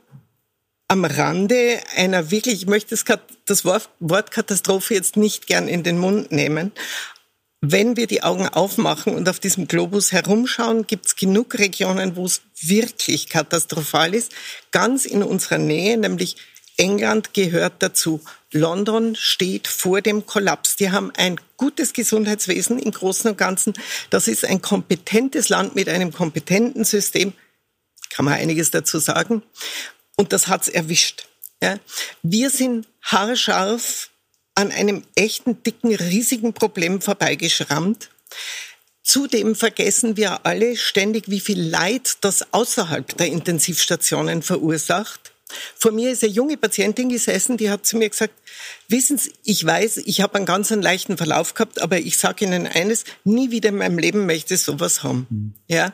am Rande einer wirklich, ich möchte das Wort Katastrophe jetzt nicht gern in den Mund nehmen, wenn wir die Augen aufmachen und auf diesem Globus herumschauen, gibt es genug Regionen, wo es wirklich katastrophal ist. Ganz in unserer Nähe, nämlich England gehört dazu. London steht vor dem Kollaps. Die haben ein gutes Gesundheitswesen im Großen und Ganzen. Das ist ein kompetentes Land mit einem kompetenten System. Kann man einiges dazu sagen. Und das hat's erwischt. Ja. Wir sind haarscharf an einem echten, dicken, riesigen Problem vorbeigeschrammt. Zudem vergessen wir alle ständig, wie viel Leid das außerhalb der Intensivstationen verursacht. Vor mir ist eine junge Patientin gesessen, die hat zu mir gesagt, wissen Sie, ich weiß, ich habe einen ganz einen leichten Verlauf gehabt, aber ich sage Ihnen eines, nie wieder in meinem Leben möchte ich sowas haben. Mhm. Ja?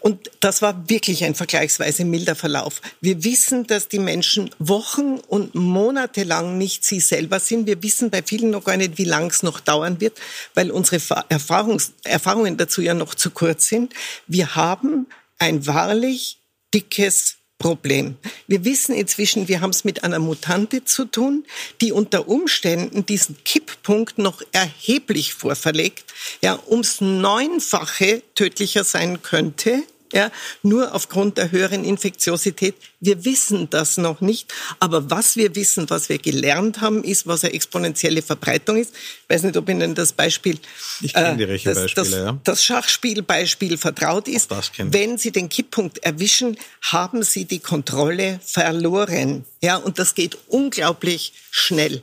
Und das war wirklich ein vergleichsweise milder Verlauf. Wir wissen, dass die Menschen Wochen und Monate lang nicht sie selber sind. Wir wissen bei vielen noch gar nicht, wie lang es noch dauern wird, weil unsere Erfahrungs Erfahrungen dazu ja noch zu kurz sind. Wir haben ein wahrlich dickes Problem. Wir wissen inzwischen, wir haben es mit einer Mutante zu tun, die unter Umständen diesen Kipppunkt noch erheblich vorverlegt, ja, ums Neunfache tödlicher sein könnte ja, nur aufgrund der höheren Infektiosität. Wir wissen das noch nicht, aber was wir wissen, was wir gelernt haben, ist, was eine exponentielle Verbreitung ist. Ich weiß nicht, ob Ihnen das Beispiel, ich kenne die äh, das, das, ja. das Schachspielbeispiel vertraut ist. Wenn Sie den Kipppunkt erwischen, haben Sie die Kontrolle verloren. Ja, und das geht unglaublich schnell.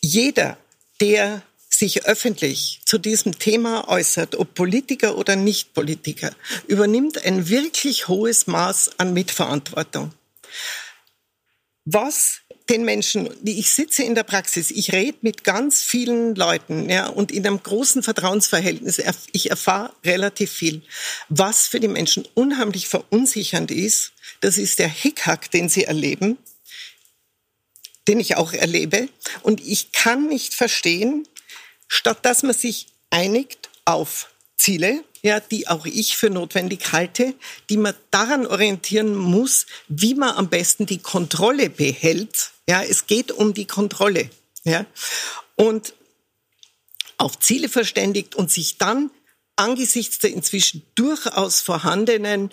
Jeder, der sich öffentlich zu diesem Thema äußert, ob Politiker oder Nicht-Politiker, übernimmt ein wirklich hohes Maß an Mitverantwortung. Was den Menschen, ich sitze in der Praxis, ich rede mit ganz vielen Leuten, ja, und in einem großen Vertrauensverhältnis, ich erfahre relativ viel. Was für die Menschen unheimlich verunsichernd ist, das ist der Hickhack, den sie erleben, den ich auch erlebe. Und ich kann nicht verstehen, statt dass man sich einigt auf Ziele, ja, die auch ich für notwendig halte, die man daran orientieren muss, wie man am besten die Kontrolle behält. Ja, es geht um die Kontrolle. Ja, und auf Ziele verständigt und sich dann angesichts der inzwischen durchaus vorhandenen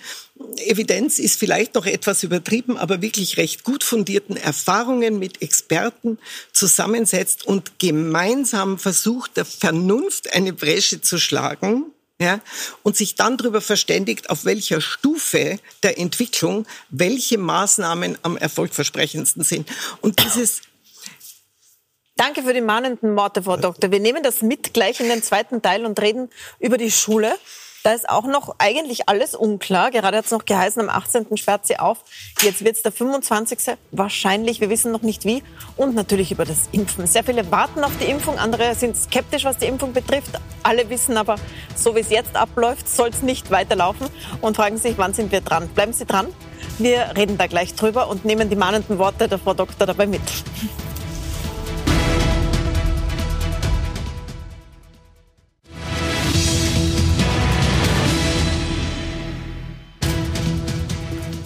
Evidenz ist vielleicht noch etwas übertrieben, aber wirklich recht gut fundierten Erfahrungen mit Experten zusammensetzt und gemeinsam versucht, der Vernunft eine Bresche zu schlagen, ja, und sich dann darüber verständigt, auf welcher Stufe der Entwicklung welche Maßnahmen am erfolgversprechendsten sind. Und dieses Danke für die mahnenden Worte, Frau Doktor. Wir nehmen das mit gleich in den zweiten Teil und reden über die Schule. Da ist auch noch eigentlich alles unklar. Gerade hat es noch geheißen, am 18. sperrt sie auf. Jetzt wird es der 25. Wahrscheinlich, wir wissen noch nicht wie. Und natürlich über das Impfen. Sehr viele warten auf die Impfung, andere sind skeptisch, was die Impfung betrifft. Alle wissen aber, so wie es jetzt abläuft, soll es nicht weiterlaufen und fragen sich, wann sind wir dran. Bleiben Sie dran. Wir reden da gleich drüber und nehmen die mahnenden Worte der Frau Doktor dabei mit.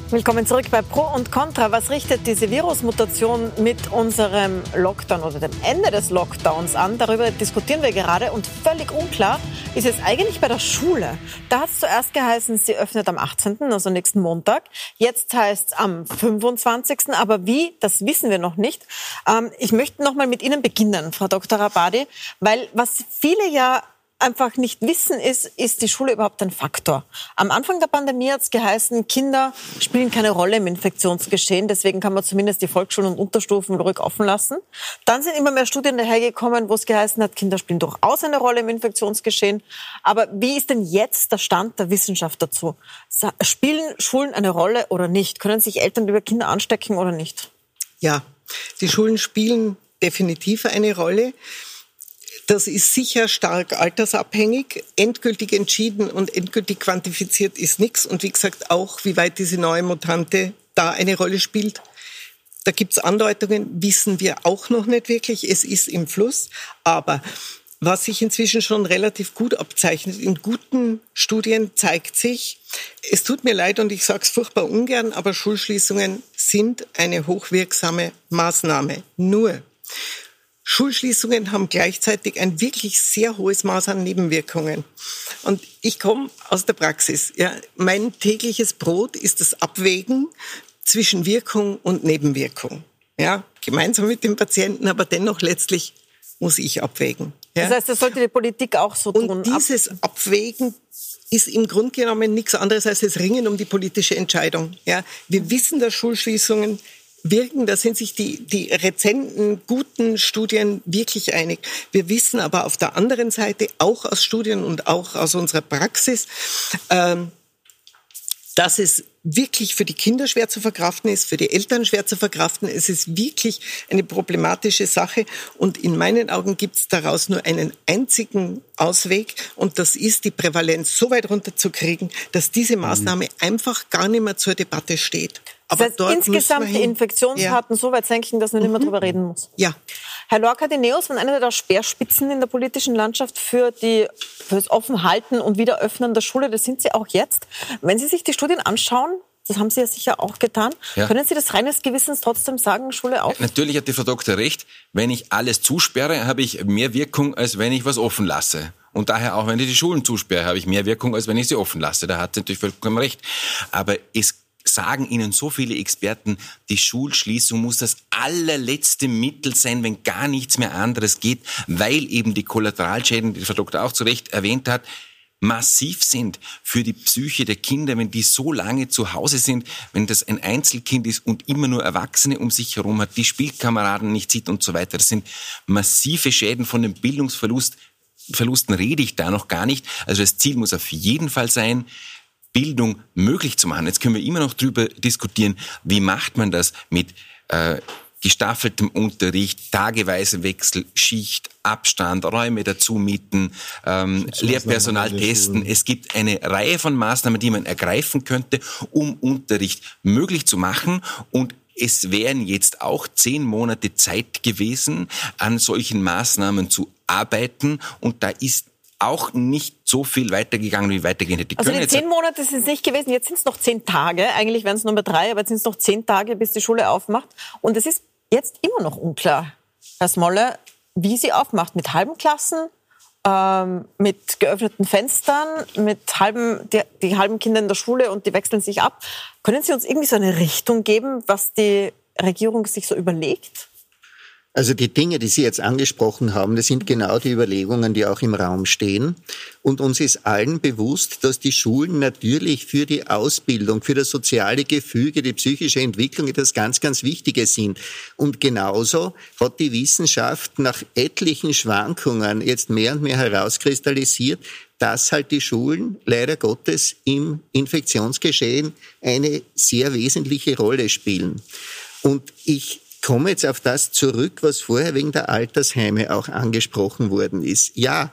Willkommen zurück bei Pro und Contra. Was richtet diese Virusmutation mit unserem Lockdown oder dem Ende des Lockdowns an? Darüber diskutieren wir gerade und völlig unklar ist es eigentlich bei der Schule. Da hat es zuerst geheißen, sie öffnet am 18., also nächsten Montag. Jetzt heißt es am 25., aber wie, das wissen wir noch nicht. Ähm, ich möchte noch mal mit Ihnen beginnen, Frau Dr. Rabadi, weil was viele ja einfach nicht wissen, ist, ist die Schule überhaupt ein Faktor? Am Anfang der Pandemie hat es geheißen, Kinder spielen keine Rolle im Infektionsgeschehen, deswegen kann man zumindest die Volksschulen und Unterstufen ruhig offen lassen. Dann sind immer mehr Studien dahergekommen, wo es geheißen hat, Kinder spielen durchaus eine Rolle im Infektionsgeschehen. Aber wie ist denn jetzt der Stand der Wissenschaft dazu? Spielen Schulen eine Rolle oder nicht? Können sich Eltern über Kinder anstecken oder nicht? Ja, die Schulen spielen definitiv eine Rolle. Das ist sicher stark altersabhängig. Endgültig entschieden und endgültig quantifiziert ist nichts. Und wie gesagt, auch wie weit diese neue Mutante da eine Rolle spielt. Da gibt's Andeutungen, wissen wir auch noch nicht wirklich. Es ist im Fluss. Aber was sich inzwischen schon relativ gut abzeichnet, in guten Studien zeigt sich, es tut mir leid und ich sage es furchtbar ungern, aber Schulschließungen sind eine hochwirksame Maßnahme. Nur Schulschließungen haben gleichzeitig ein wirklich sehr hohes Maß an Nebenwirkungen. Und ich komme aus der Praxis. Ja, mein tägliches Brot ist das Abwägen zwischen Wirkung und Nebenwirkung. Ja, gemeinsam mit dem Patienten, aber dennoch letztlich muss ich abwägen. Ja? Das heißt, das sollte die Politik auch so tun. Und dieses Abwägen ist im Grunde genommen nichts anderes als das Ringen um die politische Entscheidung. Ja, wir wissen, dass Schulschließungen wirken. Da sind sich die, die rezenten, guten Studien wirklich einig. Wir wissen aber auf der anderen Seite auch aus Studien und auch aus unserer Praxis, ähm, dass es wirklich für die Kinder schwer zu verkraften ist, für die Eltern schwer zu verkraften. Es ist wirklich eine problematische Sache und in meinen Augen gibt es daraus nur einen einzigen Ausweg und das ist, die Prävalenz so weit runterzukriegen, dass diese Maßnahme mhm. einfach gar nicht mehr zur Debatte steht. Aber das heißt, insgesamt die Infektionsraten ja. so weit senken, dass man mhm. nicht mehr drüber reden muss. Ja. Herr Lorca de Neos war einer der Speerspitzen in der politischen Landschaft für, die, für das Offenhalten und Wiederöffnen der Schule. Das sind Sie auch jetzt. Wenn Sie sich die Studien anschauen, das haben Sie ja sicher auch getan. Ja. Können Sie das reines Gewissens trotzdem sagen, Schule auf? Natürlich hat die Frau Doktor recht. Wenn ich alles zusperre, habe ich mehr Wirkung, als wenn ich was offen lasse. Und daher auch, wenn ich die Schulen zusperre, habe ich mehr Wirkung, als wenn ich sie offen lasse. Da hat sie natürlich vollkommen recht. Aber es sagen Ihnen so viele Experten, die Schulschließung muss das allerletzte Mittel sein, wenn gar nichts mehr anderes geht, weil eben die Kollateralschäden, die Frau Doktor auch zu Recht erwähnt hat, massiv sind für die Psyche der Kinder, wenn die so lange zu Hause sind, wenn das ein Einzelkind ist und immer nur Erwachsene um sich herum hat, die Spielkameraden nicht sieht und so weiter. Das sind massive Schäden von dem Bildungsverlust. Verlusten rede ich da noch gar nicht. Also das Ziel muss auf jeden Fall sein, Bildung möglich zu machen. Jetzt können wir immer noch darüber diskutieren, wie macht man das mit äh, gestaffeltem Unterricht, tageweise Wechsel, Schicht, Abstand, Räume dazu mieten, ähm, Lehrpersonal testen. Es gibt eine Reihe von Maßnahmen, die man ergreifen könnte, um Unterricht möglich zu machen und es wären jetzt auch zehn Monate Zeit gewesen, an solchen Maßnahmen zu arbeiten. Und da ist auch nicht so viel weitergegangen, wie weitergehen hätte Also können. die zehn Monate sind es nicht gewesen, jetzt sind es noch zehn Tage. Eigentlich wären es Nummer drei, aber jetzt sind es noch zehn Tage, bis die Schule aufmacht. Und es ist jetzt immer noch unklar, Herr Smolle, wie sie aufmacht. Mit halben Klassen, ähm, mit geöffneten Fenstern, mit halben, die, die halben Kinder in der Schule und die wechseln sich ab. Können Sie uns irgendwie so eine Richtung geben, was die Regierung sich so überlegt? Also die Dinge, die Sie jetzt angesprochen haben, das sind genau die Überlegungen, die auch im Raum stehen. Und uns ist allen bewusst, dass die Schulen natürlich für die Ausbildung, für das soziale Gefüge, die psychische Entwicklung etwas ganz, ganz Wichtiges sind. Und genauso hat die Wissenschaft nach etlichen Schwankungen jetzt mehr und mehr herauskristallisiert, dass halt die Schulen leider Gottes im Infektionsgeschehen eine sehr wesentliche Rolle spielen. Und ich komme jetzt auf das zurück, was vorher wegen der Altersheime auch angesprochen worden ist. Ja,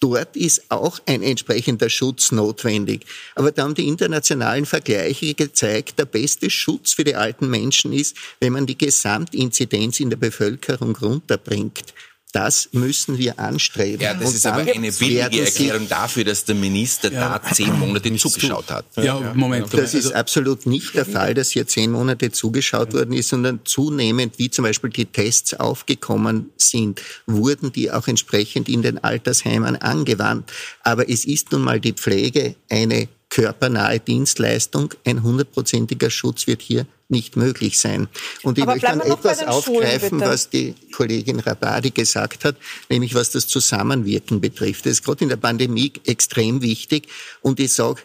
dort ist auch ein entsprechender Schutz notwendig. Aber da haben die internationalen Vergleiche gezeigt, der beste Schutz für die alten Menschen ist, wenn man die Gesamtinzidenz in der Bevölkerung runterbringt. Das müssen wir anstreben. Ja, das Und ist aber eine billige Erklärung dafür, dass der Minister da zehn Monate zugeschaut hat. Ja, Moment. Das ist also- absolut nicht der Fall, dass hier zehn Monate zugeschaut worden ist, sondern zunehmend, wie zum Beispiel die Tests aufgekommen sind, wurden die auch entsprechend in den Altersheimen angewandt. Aber es ist nun mal die Pflege eine körpernahe Dienstleistung. Ein hundertprozentiger Schutz wird hier nicht möglich sein. Und ich Aber möchte dann etwas Schulen, aufgreifen, bitte. was die Kollegin Rabadi gesagt hat, nämlich was das Zusammenwirken betrifft. Das ist gerade in der Pandemie extrem wichtig. Und ich sage,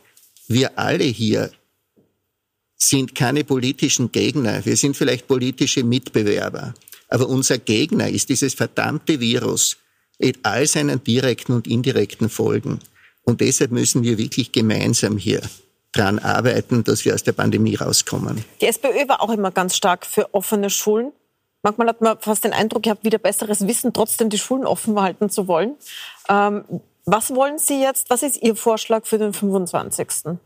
wir alle hier sind keine politischen Gegner. Wir sind vielleicht politische Mitbewerber. Aber unser Gegner ist dieses verdammte Virus mit all seinen direkten und indirekten Folgen. Und deshalb müssen wir wirklich gemeinsam hier dran arbeiten, dass wir aus der Pandemie rauskommen. Die SPÖ war auch immer ganz stark für offene Schulen. Manchmal hat man fast den Eindruck gehabt, wieder besseres Wissen, trotzdem die Schulen offen halten zu wollen. Ähm, was wollen Sie jetzt? Was ist Ihr Vorschlag für den 25.?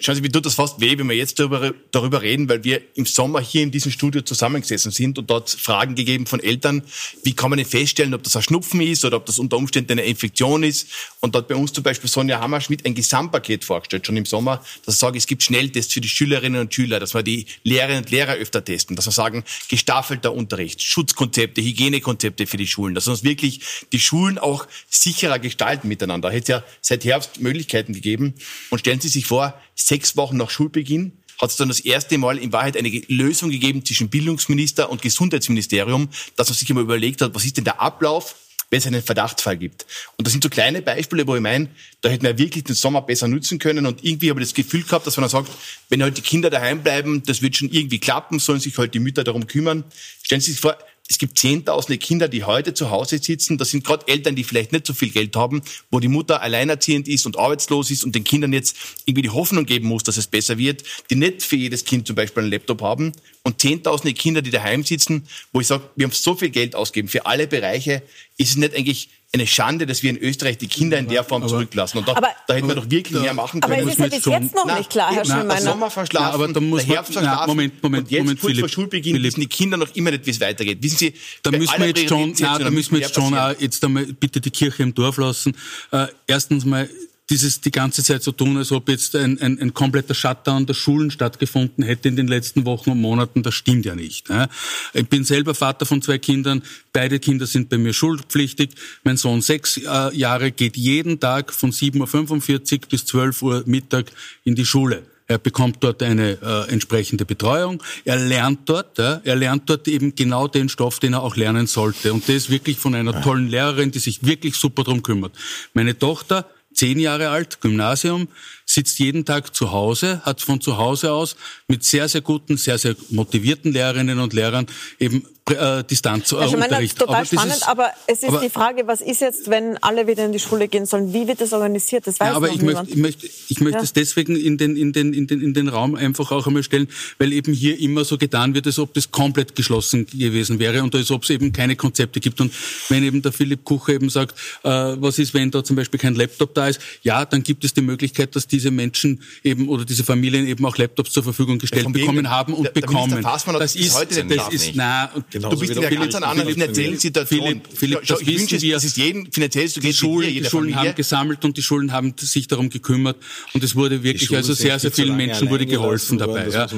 Schauen Sie, mir tut das fast weh, wenn wir jetzt darüber, darüber reden, weil wir im Sommer hier in diesem Studio zusammengesessen sind und dort Fragen gegeben von Eltern, wie kann man denn feststellen, ob das ein Schnupfen ist oder ob das unter Umständen eine Infektion ist. Und dort bei uns zum Beispiel Sonja Hammerschmidt ein Gesamtpaket vorgestellt, schon im Sommer, dass ich sage, es gibt Schnelltests für die Schülerinnen und Schüler, dass wir die Lehrerinnen und Lehrer öfter testen, dass wir sagen, gestaffelter Unterricht, Schutzkonzepte, Hygienekonzepte für die Schulen, dass wir uns wirklich die Schulen auch sicherer gestalten miteinander. Hätte ja seit Herbst Möglichkeiten gegeben. Und stellen Sie sich vor, sechs Wochen nach Schulbeginn hat es dann das erste Mal in Wahrheit eine Lösung gegeben zwischen Bildungsminister und Gesundheitsministerium, dass man sich immer überlegt hat, was ist denn der Ablauf, wenn es einen Verdachtsfall gibt. Und das sind so kleine Beispiele, wo ich meine, da hätten wir wirklich den Sommer besser nutzen können. Und irgendwie habe ich das Gefühl gehabt, dass man dann sagt, wenn halt die Kinder daheim bleiben, das wird schon irgendwie klappen, sollen sich halt die Mütter darum kümmern. Stellen Sie sich vor, es gibt zehntausende Kinder, die heute zu Hause sitzen. Das sind gerade Eltern, die vielleicht nicht so viel Geld haben, wo die Mutter alleinerziehend ist und arbeitslos ist und den Kindern jetzt irgendwie die Hoffnung geben muss, dass es besser wird, die nicht für jedes Kind zum Beispiel einen Laptop haben. Und zehntausende Kinder, die daheim sitzen, wo ich sage, wir haben so viel Geld ausgegeben für alle Bereiche. Ist es nicht eigentlich eine Schande, dass wir in Österreich die Kinder in der Form zurücklassen? Und da, Aber- da hätten wir doch wirklich mehr machen Aber können. es ist ja bis schon- jetzt noch nicht klar, Herr der Schulmeiner. Sommer verschlafen, Ja, aber da muss der man- Herbst na, verschlafen. Moment, Moment, und jetzt Moment, kurz vor Philipp, Schulbeginn Philipp. wissen die Kinder noch immer nicht, wie es weitergeht. Wissen Sie, Da müssen wir jetzt schon, nein, da müssen wir jetzt schon auch jetzt einmal bitte die Kirche im Dorf lassen. Äh, erstens mal dieses die ganze Zeit so tun, als ob jetzt ein, ein, ein kompletter Shutdown der Schulen stattgefunden hätte in den letzten Wochen und Monaten, das stimmt ja nicht. Ne? Ich bin selber Vater von zwei Kindern, beide Kinder sind bei mir schulpflichtig. Mein Sohn sechs äh, Jahre geht jeden Tag von 7.45 Uhr bis 12 Uhr Mittag in die Schule. Er bekommt dort eine äh, entsprechende Betreuung. Er lernt dort, ja, er lernt dort eben genau den Stoff, den er auch lernen sollte. Und das wirklich von einer tollen Lehrerin, die sich wirklich super drum kümmert. Meine Tochter, zehn Jahre alt, Gymnasium, sitzt jeden Tag zu Hause, hat von zu Hause aus mit sehr, sehr guten, sehr, sehr motivierten Lehrerinnen und Lehrern eben äh, Herr Schmeiner, Distanzunterricht. total das spannend, ist- aber es ist aber- die Frage, was ist jetzt, wenn alle wieder in die Schule gehen sollen? Wie wird das organisiert? Das weiß Ja, aber noch ich niemand. möchte, ich möchte, ich möchte Ja. es deswegen in den, in, den, in, den, in den Raum einfach auch einmal stellen, weil eben hier immer so getan wird, als ob das komplett geschlossen gewesen wäre und als ob es eben keine Konzepte gibt. Und wenn eben der Philipp Kucher eben sagt, äh, was ist, wenn da zum Beispiel kein Laptop da ist, ja, dann gibt es die Möglichkeit, dass die diese Menschen eben oder diese Familien eben auch Laptops zur Verfügung gestellt ja, bekommen haben und der, bekommen. Der das ist, heute das ist, na, genau du bist in einer ganz anderen finanziellen Situation. Philipp, Philipp das wissen wünsche, wir. Das ist jeden finanziell so die Schulen, die Schulen haben gesammelt und die Schulen haben sich darum gekümmert und es wurde wirklich, also sehr, sehr vielen Menschen wurde geholfen dabei. Ja.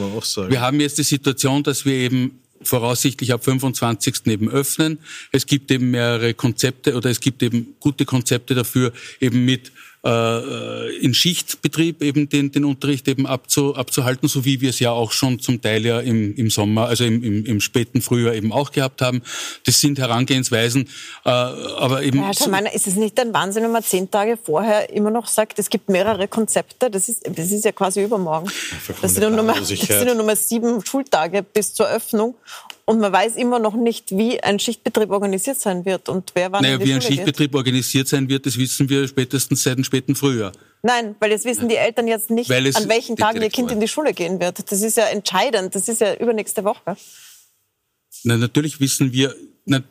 Wir haben jetzt die Situation, dass wir eben voraussichtlich ab 25. eben öffnen. Es gibt eben mehrere Konzepte oder es gibt eben gute Konzepte dafür, eben mit äh, in Schichtbetrieb eben den, den Unterricht eben abzu, abzuhalten, so wie wir es ja auch schon zum Teil ja im, im Sommer, also im, im, im späten Frühjahr eben auch gehabt haben. Das sind Herangehensweisen, äh, aber eben... Herr Schammeiner, ist es nicht ein Wahnsinn, wenn man zehn Tage vorher immer noch sagt, es gibt mehrere Konzepte? Das ist, das ist ja quasi übermorgen. Das sind, nur mal, das sind nur mal sieben Schultage bis zur Öffnung und man weiß immer noch nicht, wie ein Schichtbetrieb organisiert sein wird und wer wann naja, wie ein Schichtbetrieb geht. organisiert sein wird, das wissen wir spätestens seit dem späten Frühjahr. Nein, weil jetzt wissen die Eltern jetzt nicht, an welchen Tagen ihr Kind in die Schule gehen wird. Das ist ja entscheidend. Das ist ja übernächste Woche. Na, natürlich wissen wir, na,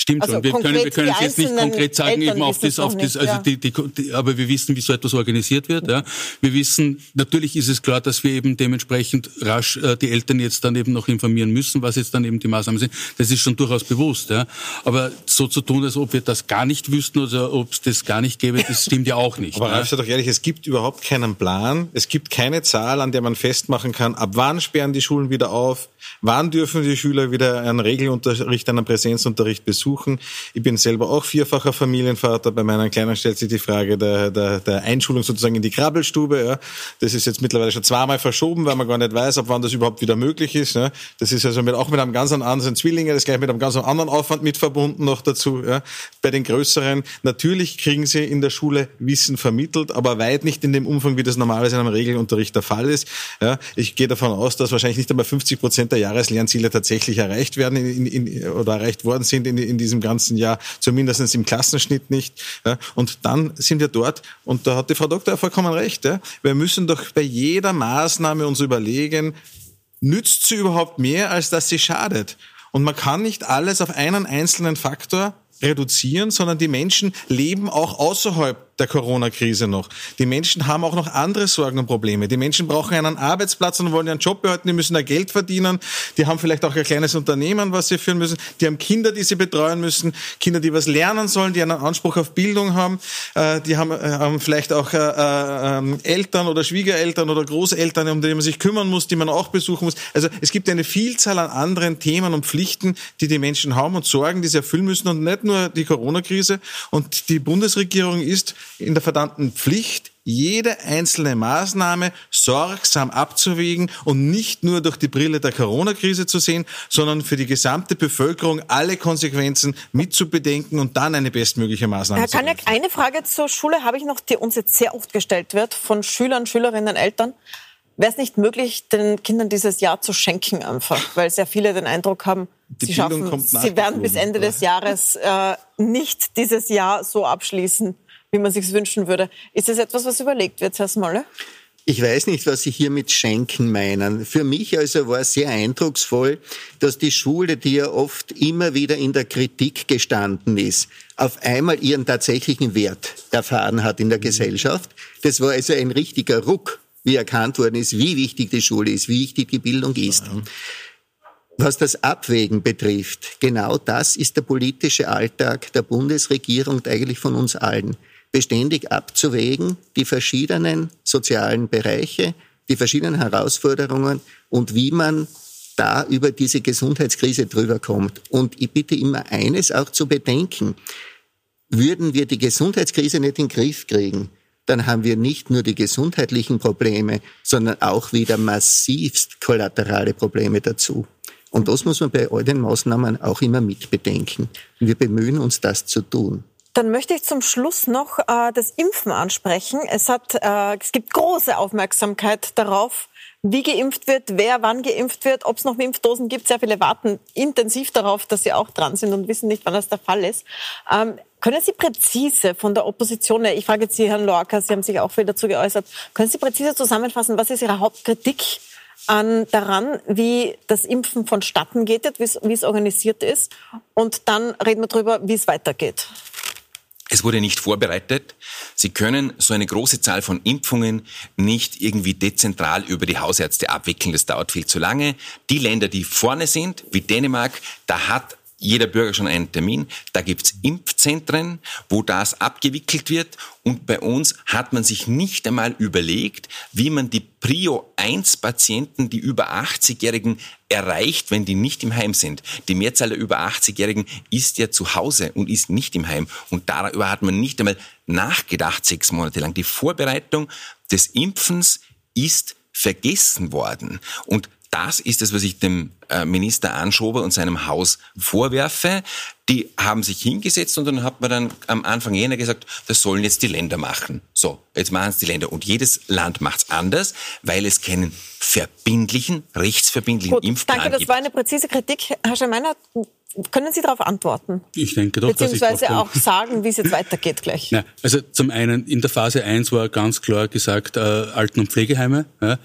Stimmt also schon. Wir können, wir können es jetzt nicht konkret sagen, Eltern eben auf das, auf das, also ja. die, die, die, aber wir wissen, wie so etwas organisiert wird. Ja. Wir wissen, natürlich ist es klar, dass wir eben dementsprechend rasch äh, die Eltern jetzt dann eben noch informieren müssen, was jetzt dann eben die Maßnahmen sind. Das ist schon durchaus bewusst. Ja. Aber so zu tun, als ob wir das gar nicht wüssten oder ob es das gar nicht gäbe, das stimmt ja auch nicht. Aber Ralf, sei doch ehrlich, es gibt überhaupt keinen Plan. Es gibt keine Zahl, an der man festmachen kann, ab wann sperren die Schulen wieder auf, wann dürfen die Schüler wieder einen Regelunterricht, einen Präsenzunterricht besuchen suchen. Ich bin selber auch vierfacher Familienvater. Bei meinen Kleinen stellt sich die Frage der, der, der Einschulung sozusagen in die Krabbelstube. Ja. Das ist jetzt mittlerweile schon zweimal verschoben, weil man gar nicht weiß, ab wann das überhaupt wieder möglich ist. Ja. Das ist also mit, auch mit einem ganz anderen Zwillinge, das gleich mit einem ganz anderen Aufwand mit verbunden noch dazu. Ja. Bei den Größeren, natürlich kriegen sie in der Schule Wissen vermittelt, aber weit nicht in dem Umfang, wie das normalerweise in einem Regelunterricht der Fall ist. Ja. Ich gehe davon aus, dass wahrscheinlich nicht einmal 50 Prozent der Jahreslernziele tatsächlich erreicht werden in, in, oder erreicht worden sind in, in diesem ganzen Jahr, zumindest im Klassenschnitt nicht. Und dann sind wir dort, und da hat die Frau Doktor vollkommen recht, wir müssen doch bei jeder Maßnahme uns überlegen, nützt sie überhaupt mehr, als dass sie schadet? Und man kann nicht alles auf einen einzelnen Faktor reduzieren, sondern die Menschen leben auch außerhalb der Corona-Krise noch. Die Menschen haben auch noch andere Sorgen und Probleme. Die Menschen brauchen einen Arbeitsplatz und wollen ihren Job behalten, die müssen da Geld verdienen, die haben vielleicht auch ein kleines Unternehmen, was sie führen müssen, die haben Kinder, die sie betreuen müssen, Kinder, die was lernen sollen, die einen Anspruch auf Bildung haben, äh, die haben, äh, haben vielleicht auch äh, ähm, Eltern oder Schwiegereltern oder Großeltern, um die man sich kümmern muss, die man auch besuchen muss. Also es gibt eine Vielzahl an anderen Themen und Pflichten, die die Menschen haben und Sorgen, die sie erfüllen müssen und nicht nur die Corona-Krise. Und die Bundesregierung ist in der verdammten Pflicht, jede einzelne Maßnahme sorgsam abzuwägen und nicht nur durch die Brille der Corona-Krise zu sehen, sondern für die gesamte Bevölkerung alle Konsequenzen mitzubedenken und dann eine bestmögliche Maßnahme Herr zu Kanek, eine Frage zur Schule habe ich noch, die uns jetzt sehr oft gestellt wird von Schülern, Schülerinnen, Eltern. Wäre es nicht möglich, den Kindern dieses Jahr zu schenken einfach, weil sehr viele den Eindruck haben, die sie, schaffen, sie werden bis Ende des Jahres äh, nicht dieses Jahr so abschließen, wie man sich wünschen würde. Ist das etwas, was überlegt wird, Herr Smolle? Ich weiß nicht, was Sie hier mit Schenken meinen. Für mich also war es sehr eindrucksvoll, dass die Schule, die ja oft immer wieder in der Kritik gestanden ist, auf einmal ihren tatsächlichen Wert erfahren hat in der Gesellschaft. Das war also ein richtiger Ruck, wie erkannt worden ist, wie wichtig die Schule ist, wie wichtig die Bildung ist. Was das Abwägen betrifft, genau das ist der politische Alltag der Bundesregierung und eigentlich von uns allen beständig abzuwägen, die verschiedenen sozialen Bereiche, die verschiedenen Herausforderungen und wie man da über diese Gesundheitskrise drüber kommt. Und ich bitte immer eines auch zu bedenken. Würden wir die Gesundheitskrise nicht in den Griff kriegen, dann haben wir nicht nur die gesundheitlichen Probleme, sondern auch wieder massivst kollaterale Probleme dazu. Und das muss man bei all den Maßnahmen auch immer mitbedenken. Wir bemühen uns, das zu tun. Dann möchte ich zum Schluss noch äh, das Impfen ansprechen. Es, hat, äh, es gibt große Aufmerksamkeit darauf, wie geimpft wird, wer wann geimpft wird, ob es noch Impfdosen gibt. Sehr viele warten intensiv darauf, dass sie auch dran sind und wissen nicht, wann das der Fall ist. Ähm, können Sie präzise von der Opposition, ich frage jetzt Sie, Herrn Lorca, Sie haben sich auch viel dazu geäußert, können Sie präzise zusammenfassen, was ist Ihre Hauptkritik an daran, wie das Impfen vonstatten geht, wie es organisiert ist? Und dann reden wir darüber, wie es weitergeht. Es wurde nicht vorbereitet. Sie können so eine große Zahl von Impfungen nicht irgendwie dezentral über die Hausärzte abwickeln. Das dauert viel zu lange. Die Länder, die vorne sind, wie Dänemark, da hat jeder Bürger schon einen Termin. Da gibt's Impfzentren, wo das abgewickelt wird. Und bei uns hat man sich nicht einmal überlegt, wie man die Prio 1 Patienten, die über 80-Jährigen erreicht, wenn die nicht im Heim sind. Die Mehrzahl der über 80-Jährigen ist ja zu Hause und ist nicht im Heim. Und darüber hat man nicht einmal nachgedacht, sechs Monate lang. Die Vorbereitung des Impfens ist vergessen worden. Und das ist es, was ich dem äh, Minister Anschober und seinem Haus vorwerfe. Die haben sich hingesetzt und dann hat man dann am Anfang jener gesagt, das sollen jetzt die Länder machen. So, jetzt machen es die Länder. Und jedes Land macht es anders, weil es keinen verbindlichen, rechtsverbindlichen Gut, Impfplan danke, das gibt. war eine präzise Kritik. Herr Schemeiner, können Sie darauf antworten? Ich denke doch, dass ich Beziehungsweise auch sagen, wie es jetzt weitergeht gleich. Ja, also zum einen in der Phase 1 war ganz klar gesagt äh, Alten- und Pflegeheime. Ja,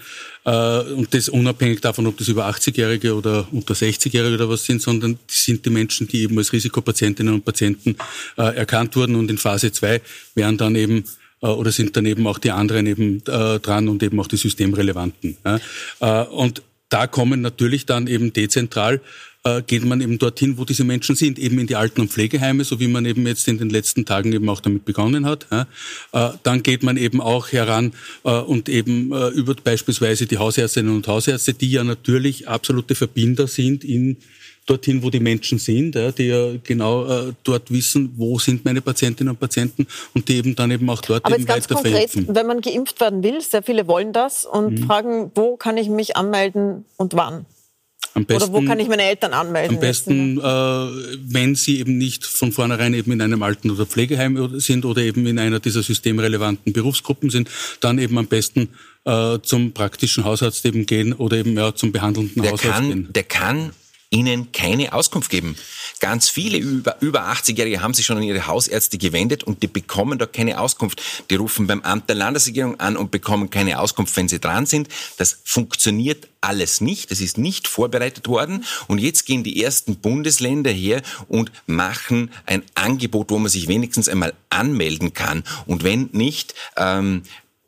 äh, und das unabhängig davon, ob das über 80-Jährige oder unter 60-Jährige oder was sind, sondern die sind die Menschen, die eben als Risikopatientinnen und Patienten äh, erkannt wurden. Und in Phase 2 werden dann eben äh, oder sind dann eben auch die anderen eben äh, dran und eben auch die systemrelevanten. Ja. Äh, und da kommen natürlich dann eben dezentral äh, geht man eben dorthin, wo diese Menschen sind, eben in die Alten- und Pflegeheime, so wie man eben jetzt in den letzten Tagen eben auch damit begonnen hat. Ja. Äh, dann geht man eben auch heran äh, und eben äh, über beispielsweise die Hausärztinnen und Hausärzte, die ja natürlich absolute Verbinder sind in dorthin, wo die Menschen sind, ja, die ja genau äh, dort wissen, wo sind meine Patientinnen und Patienten und die eben dann eben auch dort Aber eben jetzt ganz konkret, verimpfen. wenn man geimpft werden will, sehr viele wollen das und Mhm. fragen, wo kann ich mich anmelden und wann? Am besten, Oder wo kann ich meine Eltern anmelden? Am besten, äh, wenn sie eben nicht von vornherein eben in einem Alten- oder Pflegeheim sind oder eben in einer dieser systemrelevanten Berufsgruppen sind, dann eben am besten äh, zum praktischen Hausarzt eben gehen oder eben ja, zum behandelnden der Hausarzt kann, gehen. der kann Ihnen keine Auskunft geben. Ganz viele über, über 80-Jährige haben sich schon an ihre Hausärzte gewendet und die bekommen da keine Auskunft. Die rufen beim Amt der Landesregierung an und bekommen keine Auskunft, wenn sie dran sind. Das funktioniert alles nicht. Das ist nicht vorbereitet worden. Und jetzt gehen die ersten Bundesländer her und machen ein Angebot, wo man sich wenigstens einmal anmelden kann. Und wenn nicht, ähm,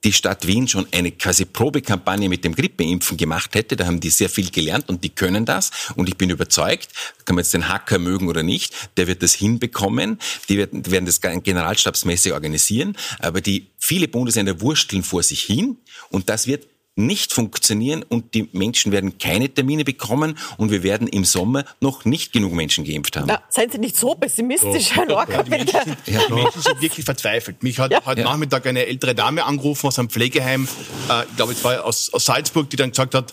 die Stadt Wien schon eine quasi Probekampagne mit dem Grippeimpfen gemacht hätte. Da haben die sehr viel gelernt und die können das. Und ich bin überzeugt, kann man jetzt den Hacker mögen oder nicht, der wird das hinbekommen. Die werden, das generalstabsmäßig organisieren. Aber die viele Bundesländer wursteln vor sich hin und das wird nicht funktionieren und die Menschen werden keine Termine bekommen und wir werden im Sommer noch nicht genug Menschen geimpft haben. Na, seien Sie nicht so pessimistisch, Herr Lorca, Die. Menschen, die Menschen sind wirklich verzweifelt. Mich hat Ja. heute Nachmittag eine ältere Dame angerufen aus einem Pflegeheim, äh, ich glaube, es war aus, aus Salzburg, die dann gesagt hat,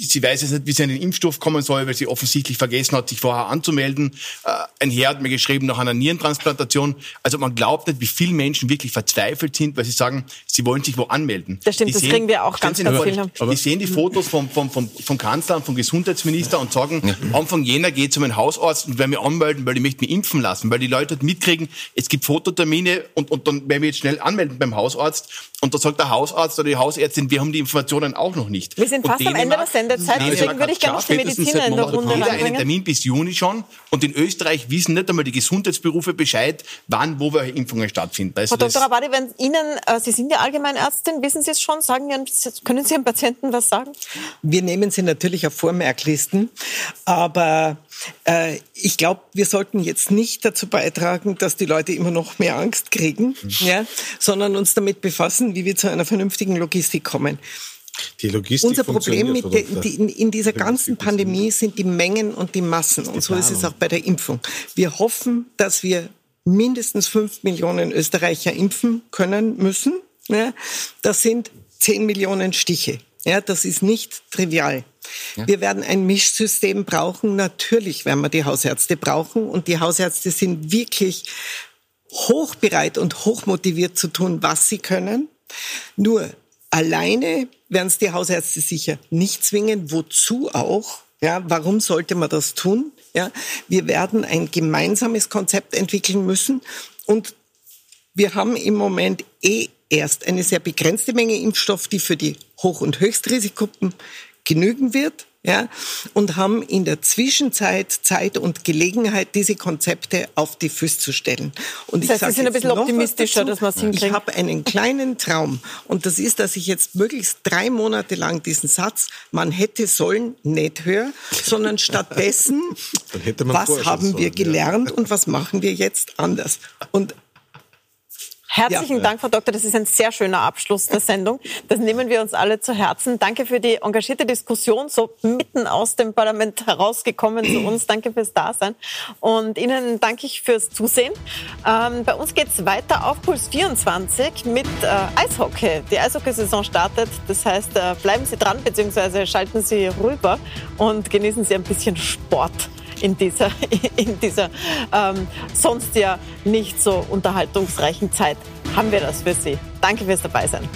sie weiß jetzt nicht, wie sie an den Impfstoff kommen soll, weil sie offensichtlich vergessen hat, sich vorher anzumelden. Äh, ein Herr hat mir geschrieben nach einer Nierentransplantation. Also man glaubt nicht, wie viele Menschen wirklich verzweifelt sind, weil sie sagen, sie wollen sich wo anmelden. Das stimmt, Die das kriegen wir auch ganz, vor, viel. Die sehen die Fotos vom, vom, vom, vom Kanzler und vom Gesundheitsminister und sagen, Anfang Jänner geht zu meinem Hausarzt und werden mich anmelden, weil ich möchte mich impfen lassen, weil die Leute mitkriegen, es gibt Fototermine und, und dann werden wir jetzt schnell anmelden beim Hausarzt und da sagt der Hausarzt oder die Hausärztin, wir haben die Informationen auch noch nicht. Wir sind Und fast am Ende der Dänemark- Sendezeit, Dänemark deswegen würde ich gerne noch die Mediziner in der Runde jeder einen. Termin bis Juni schon und in Österreich wissen nicht einmal die Gesundheitsberufe Bescheid, wann, wo welche Impfungen stattfinden. Also Frau Dr. Rabadi, wenn Ihnen, äh, Sie sind ja Allgemeinärztin, wissen Sie es schon, sagen Ihren, können Sie Ihren Patienten was sagen? Wir nehmen sie natürlich auf Vormerklisten, aber äh, ich glaube, wir sollten jetzt nicht dazu beitragen, dass die Leute immer noch mehr Angst kriegen, ja, sondern uns damit befassen, wie wir zu einer vernünftigen Logistik kommen. Die Logistik Unser Problem mit de, die, in, dieser Die ganzen Pandemie sind die Mengen und die Massen. Und so ist es auch bei der Impfung. Wir hoffen, dass wir mindestens fünf Millionen Österreicher impfen können müssen. Ja, das sind zehn Millionen Stiche. Ja, das ist nicht trivial. Wir werden ein Mischsystem brauchen. Natürlich werden wir die Hausärzte brauchen. Und die Hausärzte sind wirklich hochbereit und hochmotiviert zu tun, was sie können. Nur alleine werden es die Hausärzte sicher nicht zwingen. Wozu auch? Ja, warum sollte man das tun? Ja, wir werden ein gemeinsames Konzept entwickeln müssen und wir haben im Moment eh erst eine sehr begrenzte Menge Impfstoff, die für die Hoch- und Höchstrisikogruppen genügen wird. Ja, und haben in der Zwischenzeit Zeit und Gelegenheit, diese Konzepte auf die Füße zu stellen. Und das heißt, Sie sind ein bisschen optimistischer, dass man es hinkriegt. Ich habe einen kleinen Traum und das ist, dass ich jetzt möglichst drei Monate lang diesen Satz, man hätte sollen, nicht höre, sondern stattdessen, was haben wir gelernt ja. und was machen wir jetzt anders? Und Herzlichen ja. Dank, Frau Doktor. Das ist ein sehr schöner Abschluss der Sendung. Das nehmen wir uns alle zu Herzen. Danke für die engagierte Diskussion, so mitten aus dem Parlament herausgekommen zu uns. Danke fürs Dasein. Und Ihnen danke ich fürs Zusehen. Ähm, bei uns geht's weiter auf Puls 24 mit äh, Eishockey. Die Eishockeysaison startet. Das heißt, äh, bleiben Sie dran, beziehungsweise schalten Sie rüber und genießen Sie ein bisschen Sport in dieser, in dieser ähm, sonst ja nicht so unterhaltungsreichen Zeit haben wir das für Sie. Danke fürs Dabeisein.